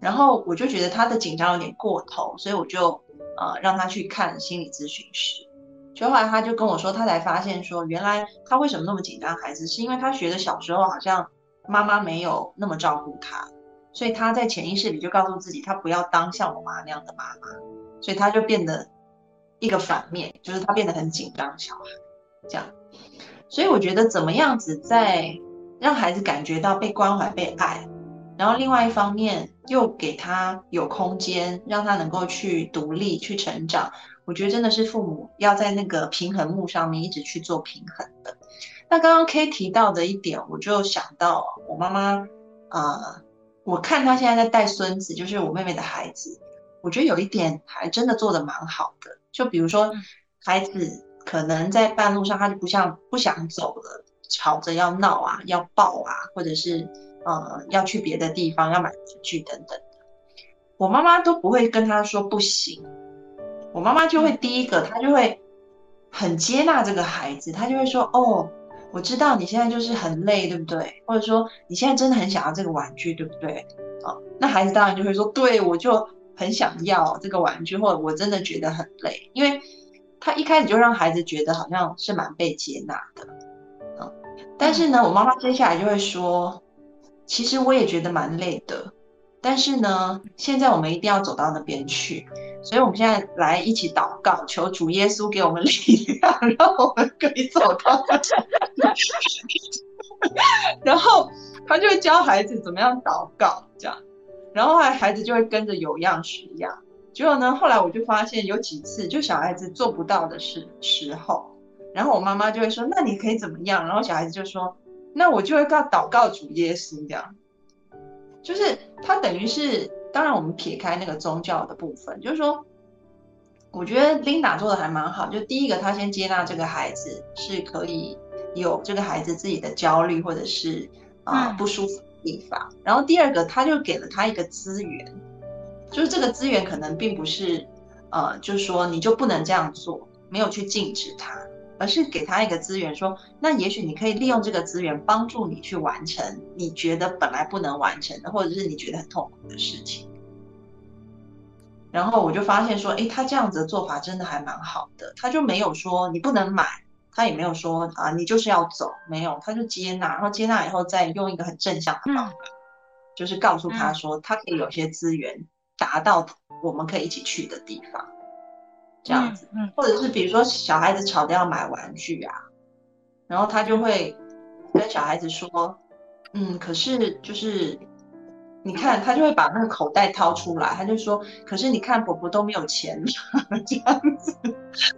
然后我就觉得她的紧张有点过头，所以我就呃让她去看心理咨询师。就后来她就跟我说，他才发现说，原来他为什么那么紧张孩子，是因为他觉得小时候好像妈妈没有那么照顾他，所以他在潜意识里就告诉自己，他不要当像我妈那样的妈妈，所以他就变得一个反面，就是他变得很紧张小孩。这样，所以我觉得怎么样子在让孩子感觉到被关怀、被爱，然后另外一方面又给他有空间，让他能够去独立、去成长。我觉得真的是父母要在那个平衡木上面一直去做平衡的。那刚刚 K 提到的一点，我就想到我妈妈，呃，我看她现在在带孙子，就是我妹妹的孩子，我觉得有一点还真的做的蛮好的。就比如说孩子。可能在半路上，他就不像不想走了，吵着要闹啊，要抱啊，或者是呃要去别的地方要买玩具等等的。我妈妈都不会跟他说不行，我妈妈就会第一个，她就会很接纳这个孩子，她就会说哦，我知道你现在就是很累，对不对？或者说你现在真的很想要这个玩具，对不对？哦，那孩子当然就会说，对我就很想要这个玩具，或者我真的觉得很累，因为。他一开始就让孩子觉得好像是蛮被接纳的，嗯，但是呢，我妈妈接下来就会说，其实我也觉得蛮累的，但是呢，现在我们一定要走到那边去，所以我们现在来一起祷告，求主耶稣给我们力量，让我们可以走到。然后他就会教孩子怎么样祷告，这样，然后孩孩子就会跟着有样学样。结果呢？后来我就发现有几次，就小孩子做不到的时时候，然后我妈妈就会说：“那你可以怎么样？”然后小孩子就说：“那我就会告祷告主耶稣这样。”就是他等于是，当然我们撇开那个宗教的部分，就是说，我觉得 Linda 做的还蛮好。就第一个，他先接纳这个孩子是可以有这个孩子自己的焦虑或者是啊不舒服的地方，然后第二个，他就给了他一个资源。就是这个资源可能并不是，呃，就是说你就不能这样做，没有去禁止他，而是给他一个资源，说那也许你可以利用这个资源帮助你去完成你觉得本来不能完成的，或者是你觉得很痛苦的事情。然后我就发现说，哎，他这样子的做法真的还蛮好的，他就没有说你不能买，他也没有说啊你就是要走，没有，他就接纳，然后接纳以后再用一个很正向的方法，就是告诉他说他可以有些资源达到我们可以一起去的地方。这样子，嗯，或者是比如说小孩子吵着要买玩具啊，然后他就会跟小孩子说，嗯，可是就是你看，他就会把那个口袋掏出来，他就说，可是你看婆婆都没有钱这样子，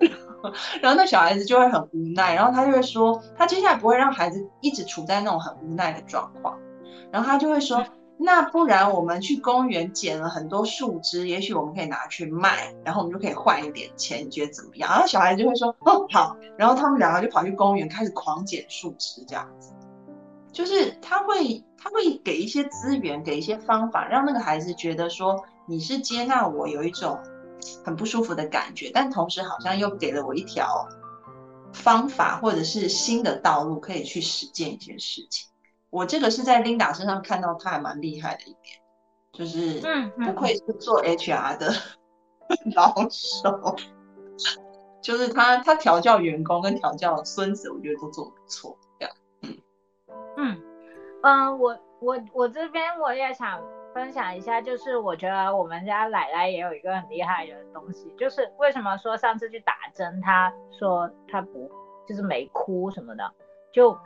然后那小孩子就会很无奈，然后他就会说，他接下来不会让孩子一直处在那种很无奈的状况，然后他就会说。那不然我们去公园捡了很多树枝，也许我们可以拿去卖，然后我们就可以换一点钱，你觉得怎么样？然后小孩就会说哦好，然后他们两个就跑去公园开始狂捡树枝，这样子，就是他会他会给一些资源，给一些方法，让那个孩子觉得说你是接纳我，有一种很不舒服的感觉，但同时好像又给了我一条方法或者是新的道路，可以去实践一些事情。我这个是在 Linda 身上看到他还蛮厉害的一点，就是不愧是做 HR 的 老手，就是他他调教员工跟调教孙子，我觉得都做的不错。这样，嗯嗯嗯，我我我这边我也想分享一下，就是我觉得我们家奶奶也有一个很厉害的东西，就是为什么说上次去打针，她说她不就是没哭什么的，就。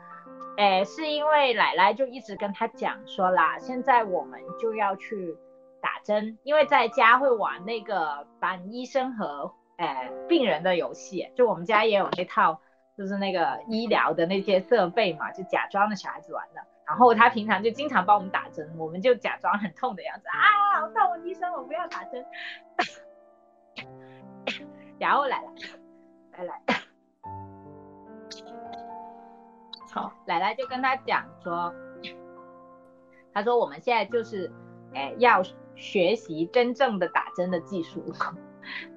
哎，是因为奶奶就一直跟他讲说啦，现在我们就要去打针，因为在家会玩那个扮医生和哎病人的游戏，就我们家也有那套，就是那个医疗的那些设备嘛，就假装的小孩子玩的。然后他平常就经常帮我们打针，我们就假装很痛的样子啊，好痛，医生我不要打针。然后来了，来来。奶奶就跟他讲说，他说我们现在就是，哎，要学习真正的打针的技术，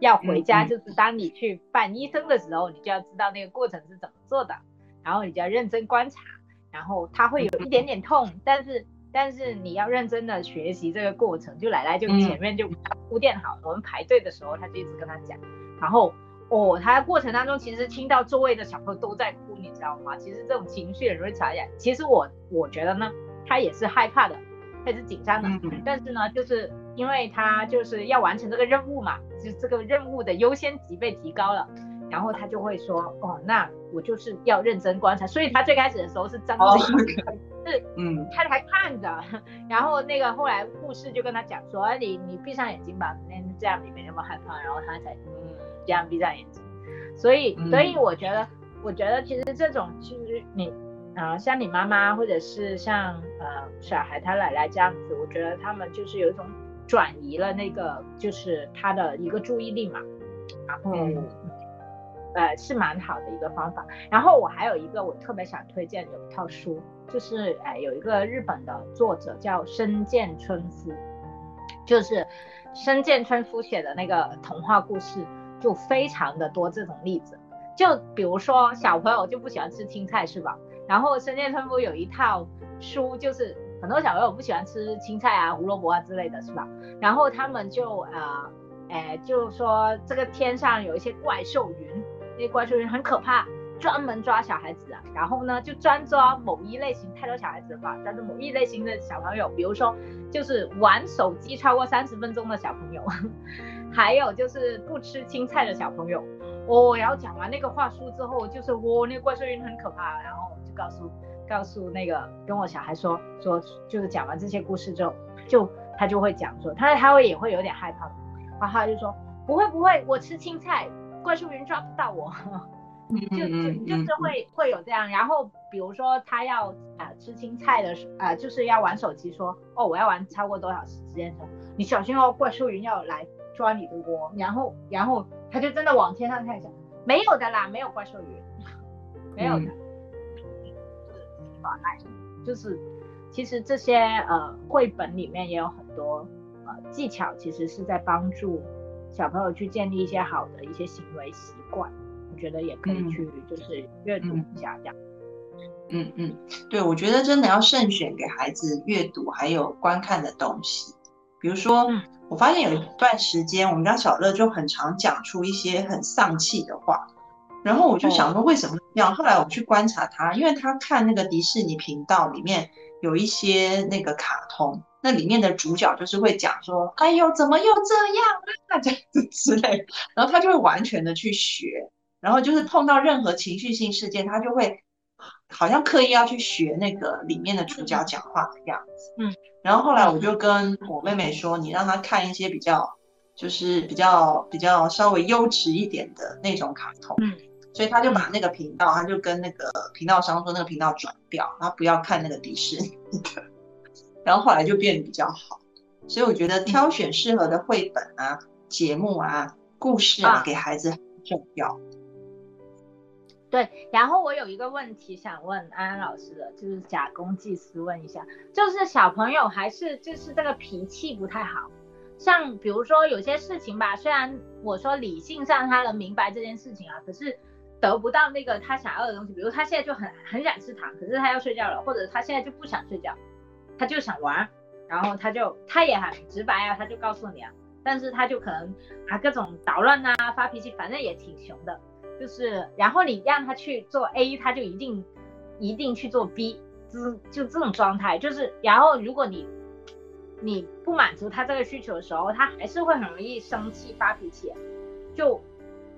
要回家就是当你去办医生的时候，你就要知道那个过程是怎么做的，然后你就要认真观察，然后他会有一点点痛，但是但是你要认真的学习这个过程，就奶奶就前面就铺垫好，我们排队的时候他就一直跟他讲，然后。哦，他过程当中其实听到周围的小朋友都在哭，你知道吗？其实这种情绪很容易传染。其实我我觉得呢，他也是害怕的，他是紧张的。但是呢，就是因为他就是要完成这个任务嘛，就这个任务的优先级被提高了，然后他就会说，哦，那我就是要认真观察。所以他最开始的时候是睁着眼，是嗯，他还看着。然后那个后来护士就跟他讲说，你你闭上眼睛吧，那这样你没那么害怕。然后他才嗯。这样闭上眼睛，所以所以我觉得，我觉得其实这种其实你啊，像你妈妈或者是像呃小孩他奶奶这样子，我觉得他们就是有一种转移了那个就是他的一个注意力嘛，然后呃是蛮好的一个方法。然后我还有一个我特别想推荐有一套书，就是哎有一个日本的作者叫深见春夫，就是深见春夫写的那个童话故事。就非常的多这种例子，就比如说小朋友就不喜欢吃青菜是吧？然后深见春夫有一套书，就是很多小朋友不喜欢吃青菜啊、胡萝卜啊之类的是吧？然后他们就呃，哎，就说这个天上有一些怪兽云，那些怪兽云很可怕，专门抓小孩子啊。然后呢，就专抓某一类型，太多小孩子了吧？抓某一类型的小朋友，比如说就是玩手机超过三十分钟的小朋友。还有就是不吃青菜的小朋友，哦，然后讲完那个话术之后，就是哦，那个怪兽云很可怕，然后就告诉告诉那个跟我小孩说说，就是讲完这些故事之后，就他就会讲说，他他会也会有点害怕，然后他就说不会不会，我吃青菜，怪兽云抓不到我，就就就是会会有这样，然后比如说他要啊吃青菜的时啊就是要玩手机，说哦我要玩超过多少时间的，你小心哦，怪兽云要来。抓你的窝，然后，然后他就真的往天上看一下，没有的啦，没有怪兽鱼，没有的，耍赖，就是，其实这些呃绘本里面也有很多呃技巧，其实是在帮助小朋友去建立一些好的一些行为习惯，我，觉得也可以去就是阅读一下这样。嗯嗯，对，我觉得真的要慎选给孩子阅读还有观看的东西。比如说，我发现有一段时间，我们家小乐就很常讲出一些很丧气的话，然后我就想说为什么这样？后来我去观察他，因为他看那个迪士尼频道里面有一些那个卡通，那里面的主角就是会讲说：“哎呦，怎么又这样啊？”这样子之类，然后他就会完全的去学，然后就是碰到任何情绪性事件，他就会。好像刻意要去学那个里面的主角讲话的样子，嗯，然后后来我就跟我妹妹说，你让她看一些比较，就是比较比较稍微优质一点的那种卡通，嗯，所以她就把那个频道，她就跟那个频道商说那个频道转掉，她不要看那个迪士尼的，然后后来就变得比较好，所以我觉得挑选适合的绘本啊、节目啊、故事啊。给孩子很重要。对，然后我有一个问题想问安安老师的，就是假公济私问一下，就是小朋友还是就是这个脾气不太好，像比如说有些事情吧，虽然我说理性上他能明白这件事情啊，可是得不到那个他想要的东西，比如他现在就很很想吃糖，可是他要睡觉了，或者他现在就不想睡觉，他就想玩，然后他就他也很直白啊，他就告诉你啊，但是他就可能啊各种捣乱啊发脾气，反正也挺凶的。就是，然后你让他去做 A，他就一定一定去做 B，就是就这种状态。就是，然后如果你你不满足他这个需求的时候，他还是会很容易生气发脾气，就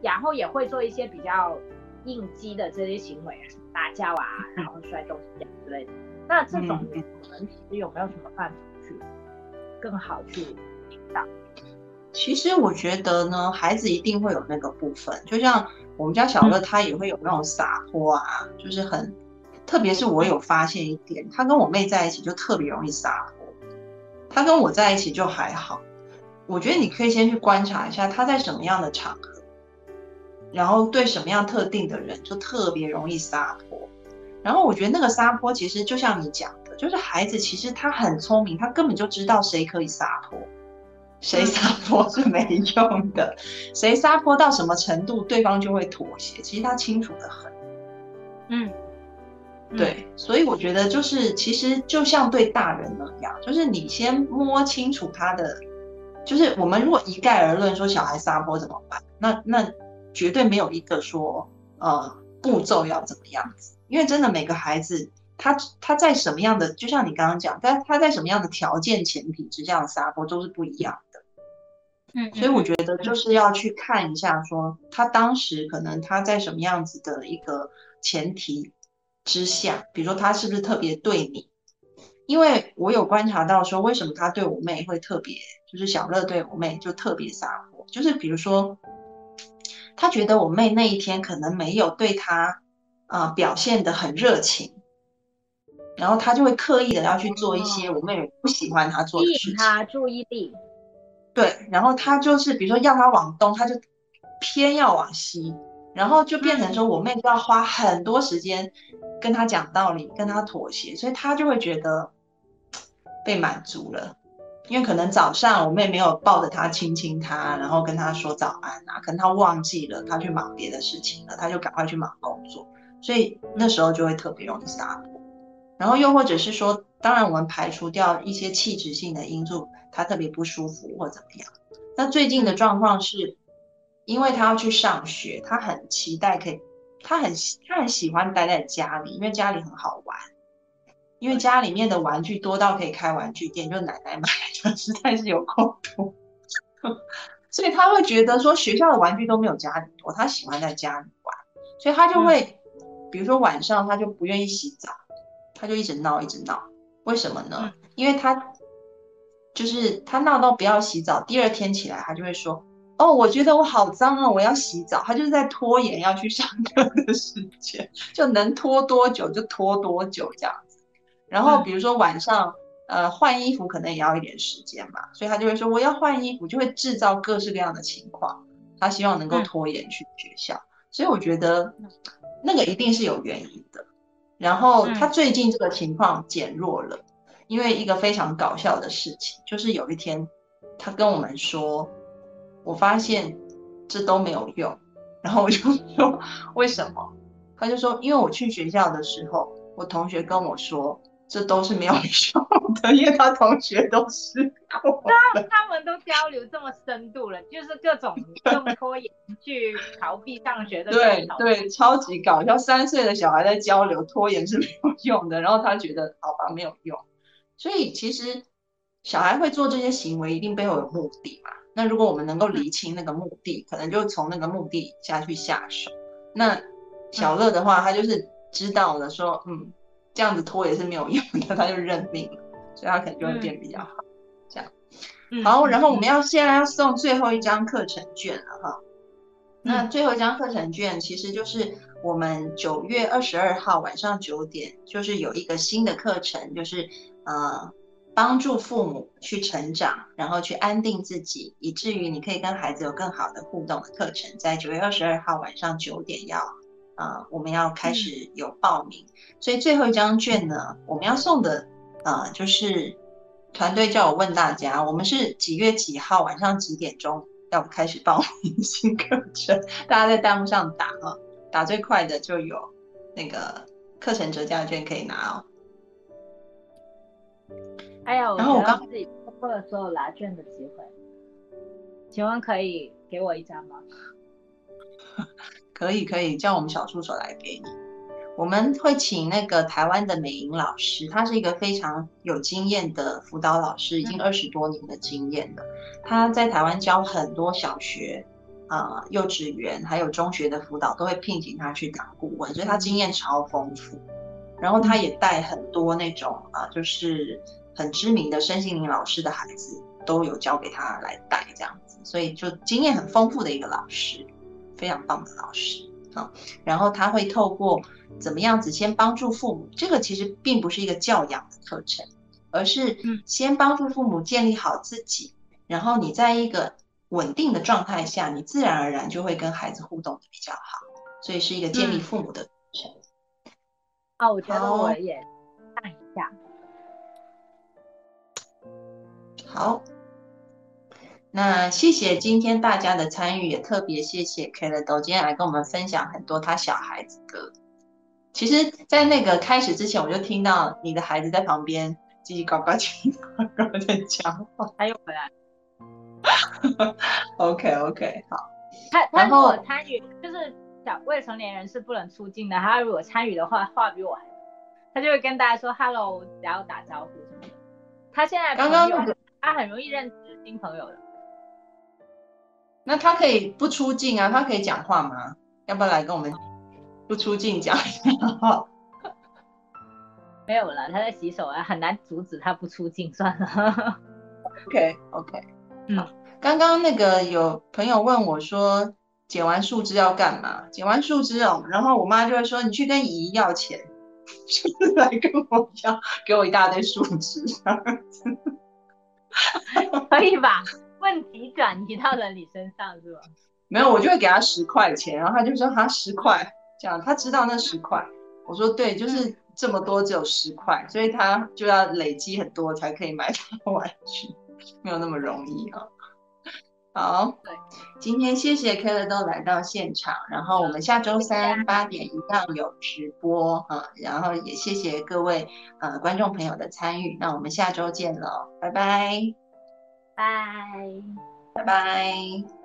然后也会做一些比较应激的这些行为，什么打架啊，然后摔东西之类的。那这种我们其实有没有什么办法去更好去引导？其实我觉得呢，孩子一定会有那个部分，就像我们家小乐，他也会有那种撒泼啊，就是很，特别是我有发现一点，他跟我妹在一起就特别容易撒泼，他跟我在一起就还好。我觉得你可以先去观察一下他在什么样的场合，然后对什么样特定的人就特别容易撒泼。然后我觉得那个撒泼其实就像你讲的，就是孩子其实他很聪明，他根本就知道谁可以撒泼。谁撒泼是没用的，谁撒泼到什么程度，对方就会妥协。其实他清楚的很，嗯，对，所以我觉得就是，其实就像对大人那样，就是你先摸清楚他的，就是我们如果一概而论说小孩撒泼怎么办，那那绝对没有一个说呃步骤要怎么样子，因为真的每个孩子。他他在什么样的，就像你刚刚讲，他他在什么样的条件前提之下撒泼都是不一样的，嗯，所以我觉得就是要去看一下，说他当时可能他在什么样子的一个前提之下，比如说他是不是特别对你，因为我有观察到说，为什么他对我妹会特别，就是小乐对我妹就特别撒泼，就是比如说他觉得我妹那一天可能没有对他啊表现的很热情。然后他就会刻意的要去做一些我妹妹不喜欢他做的事情，他注意力。对，然后他就是比如说要他往东，他就偏要往西，然后就变成说我妹就要花很多时间跟他讲道理，跟他妥协，所以他就会觉得被满足了，因为可能早上我妹没有抱着他亲亲他，然后跟他说早安啊，可能他忘记了，他去忙别的事情了，他就赶快去忙工作，所以那时候就会特别容易撒泼。然后又或者是说，当然我们排除掉一些气质性的因素，他特别不舒服或怎么样。那最近的状况是，因为他要去上学，他很期待可以，他很他很喜欢待在家里，因为家里很好玩，因为家里面的玩具多到可以开玩具店，就奶奶买的实在是有够多，所以他会觉得说学校的玩具都没有家里多，他喜欢在家里玩，所以他就会，比如说晚上他就不愿意洗澡。他就一直闹，一直闹，为什么呢？因为他就是他闹到不要洗澡，第二天起来他就会说：“哦，我觉得我好脏啊，我要洗澡。”他就是在拖延要去上课的时间，就能拖多久就拖多久这样子。然后比如说晚上，呃，换衣服可能也要一点时间嘛，所以他就会说：“我要换衣服。”就会制造各式各样的情况，他希望能够拖延去学校。所以我觉得那个一定是有原因的。然后他最近这个情况减弱了，因为一个非常搞笑的事情，就是有一天他跟我们说，我发现这都没有用，然后我就 说为什么？他就说因为我去学校的时候，我同学跟我说这都是没有用的，因为他同学都试过。那他们都交流这么深度了，就是各种 用拖延去逃避上学的。对对，超级搞笑。三岁的小孩在交流，拖延是没有用的。然后他觉得好吧，没有用。所以其实小孩会做这些行为，一定背后有目的嘛。那如果我们能够理清那个目的，可能就从那个目的下去下手。那小乐的话，他就是知道了，说嗯，这样子拖也是没有用的，他就认命了，所以他可能就会变比较好。这样，好，然后我们要现在要送最后一张课程卷了哈。那最后一张课程卷其实就是我们九月二十二号晚上九点，就是有一个新的课程，就是呃。帮助父母去成长，然后去安定自己，以至于你可以跟孩子有更好的互动的课程，在九月二十二号晚上九点要，呃，我们要开始有报名。所以最后一张卷呢，我们要送的，呃，就是团队叫我问大家，我们是几月几号晚上几点钟要开始报名新课程？大家在弹幕上打啊，打最快的就有那个课程折价券可以拿哦。还有，然后我刚自己错过了所有拿卷的机会，请问可以给我一张吗？可以，可以叫我们小助手来给你。我们会请那个台湾的美莹老师，他是一个非常有经验的辅导老师，已经二十多年的经验了。他在台湾教很多小学、啊幼稚园还有中学的辅导，都会聘请他去当顾问，所以他经验超丰富。然后他也带很多那种啊，就是。很知名的身心灵老师的孩子都有交给他来带这样子，所以就经验很丰富的一个老师，非常棒的老师啊。然后他会透过怎么样子先帮助父母，这个其实并不是一个教养的课程，而是先帮助父母建立好自己，然后你在一个稳定的状态下，你自然而然就会跟孩子互动的比较好，所以是一个建立父母的。啊，我觉得我也看一下。好，那谢谢今天大家的参与，也特别谢谢 K 乐豆今天来跟我们分享很多他小孩子的。其实，在那个开始之前，我就听到你的孩子在旁边叽叽呱呱、叽叽呱呱在讲话。他又回来。OK OK，好。他他如果参与，就是小未成年人是不能出镜的。他如果参与的话，话比我还多。他就会跟大家说 “hello”，然后打招呼什么的。他现在刚刚那个。他很容易认识新朋友的，那他可以不出镜啊？他可以讲话吗？要不要来跟我们不出镜讲一下话？没有了，他在洗手啊，很难阻止他不出镜，算了。OK OK，嗯，刚刚那个有朋友问我说，剪完树枝要干嘛？剪完树枝哦，然后我妈就会说，你去跟姨姨要钱，就是来跟我要，给我一大堆树枝这样子。可以把问题转移到了你身上是吧？没有，我就会给他十块钱，然后他就说哈十块，这样他知道那十块。我说对，就是这么多，只有十块，所以他就要累积很多才可以买到玩具，没有那么容易啊。好，对，今天谢谢 k e l 都来到现场，然后我们下周三八点一样有直播哈，然后也谢谢各位呃观众朋友的参与，那我们下周见喽，拜拜，拜，拜拜。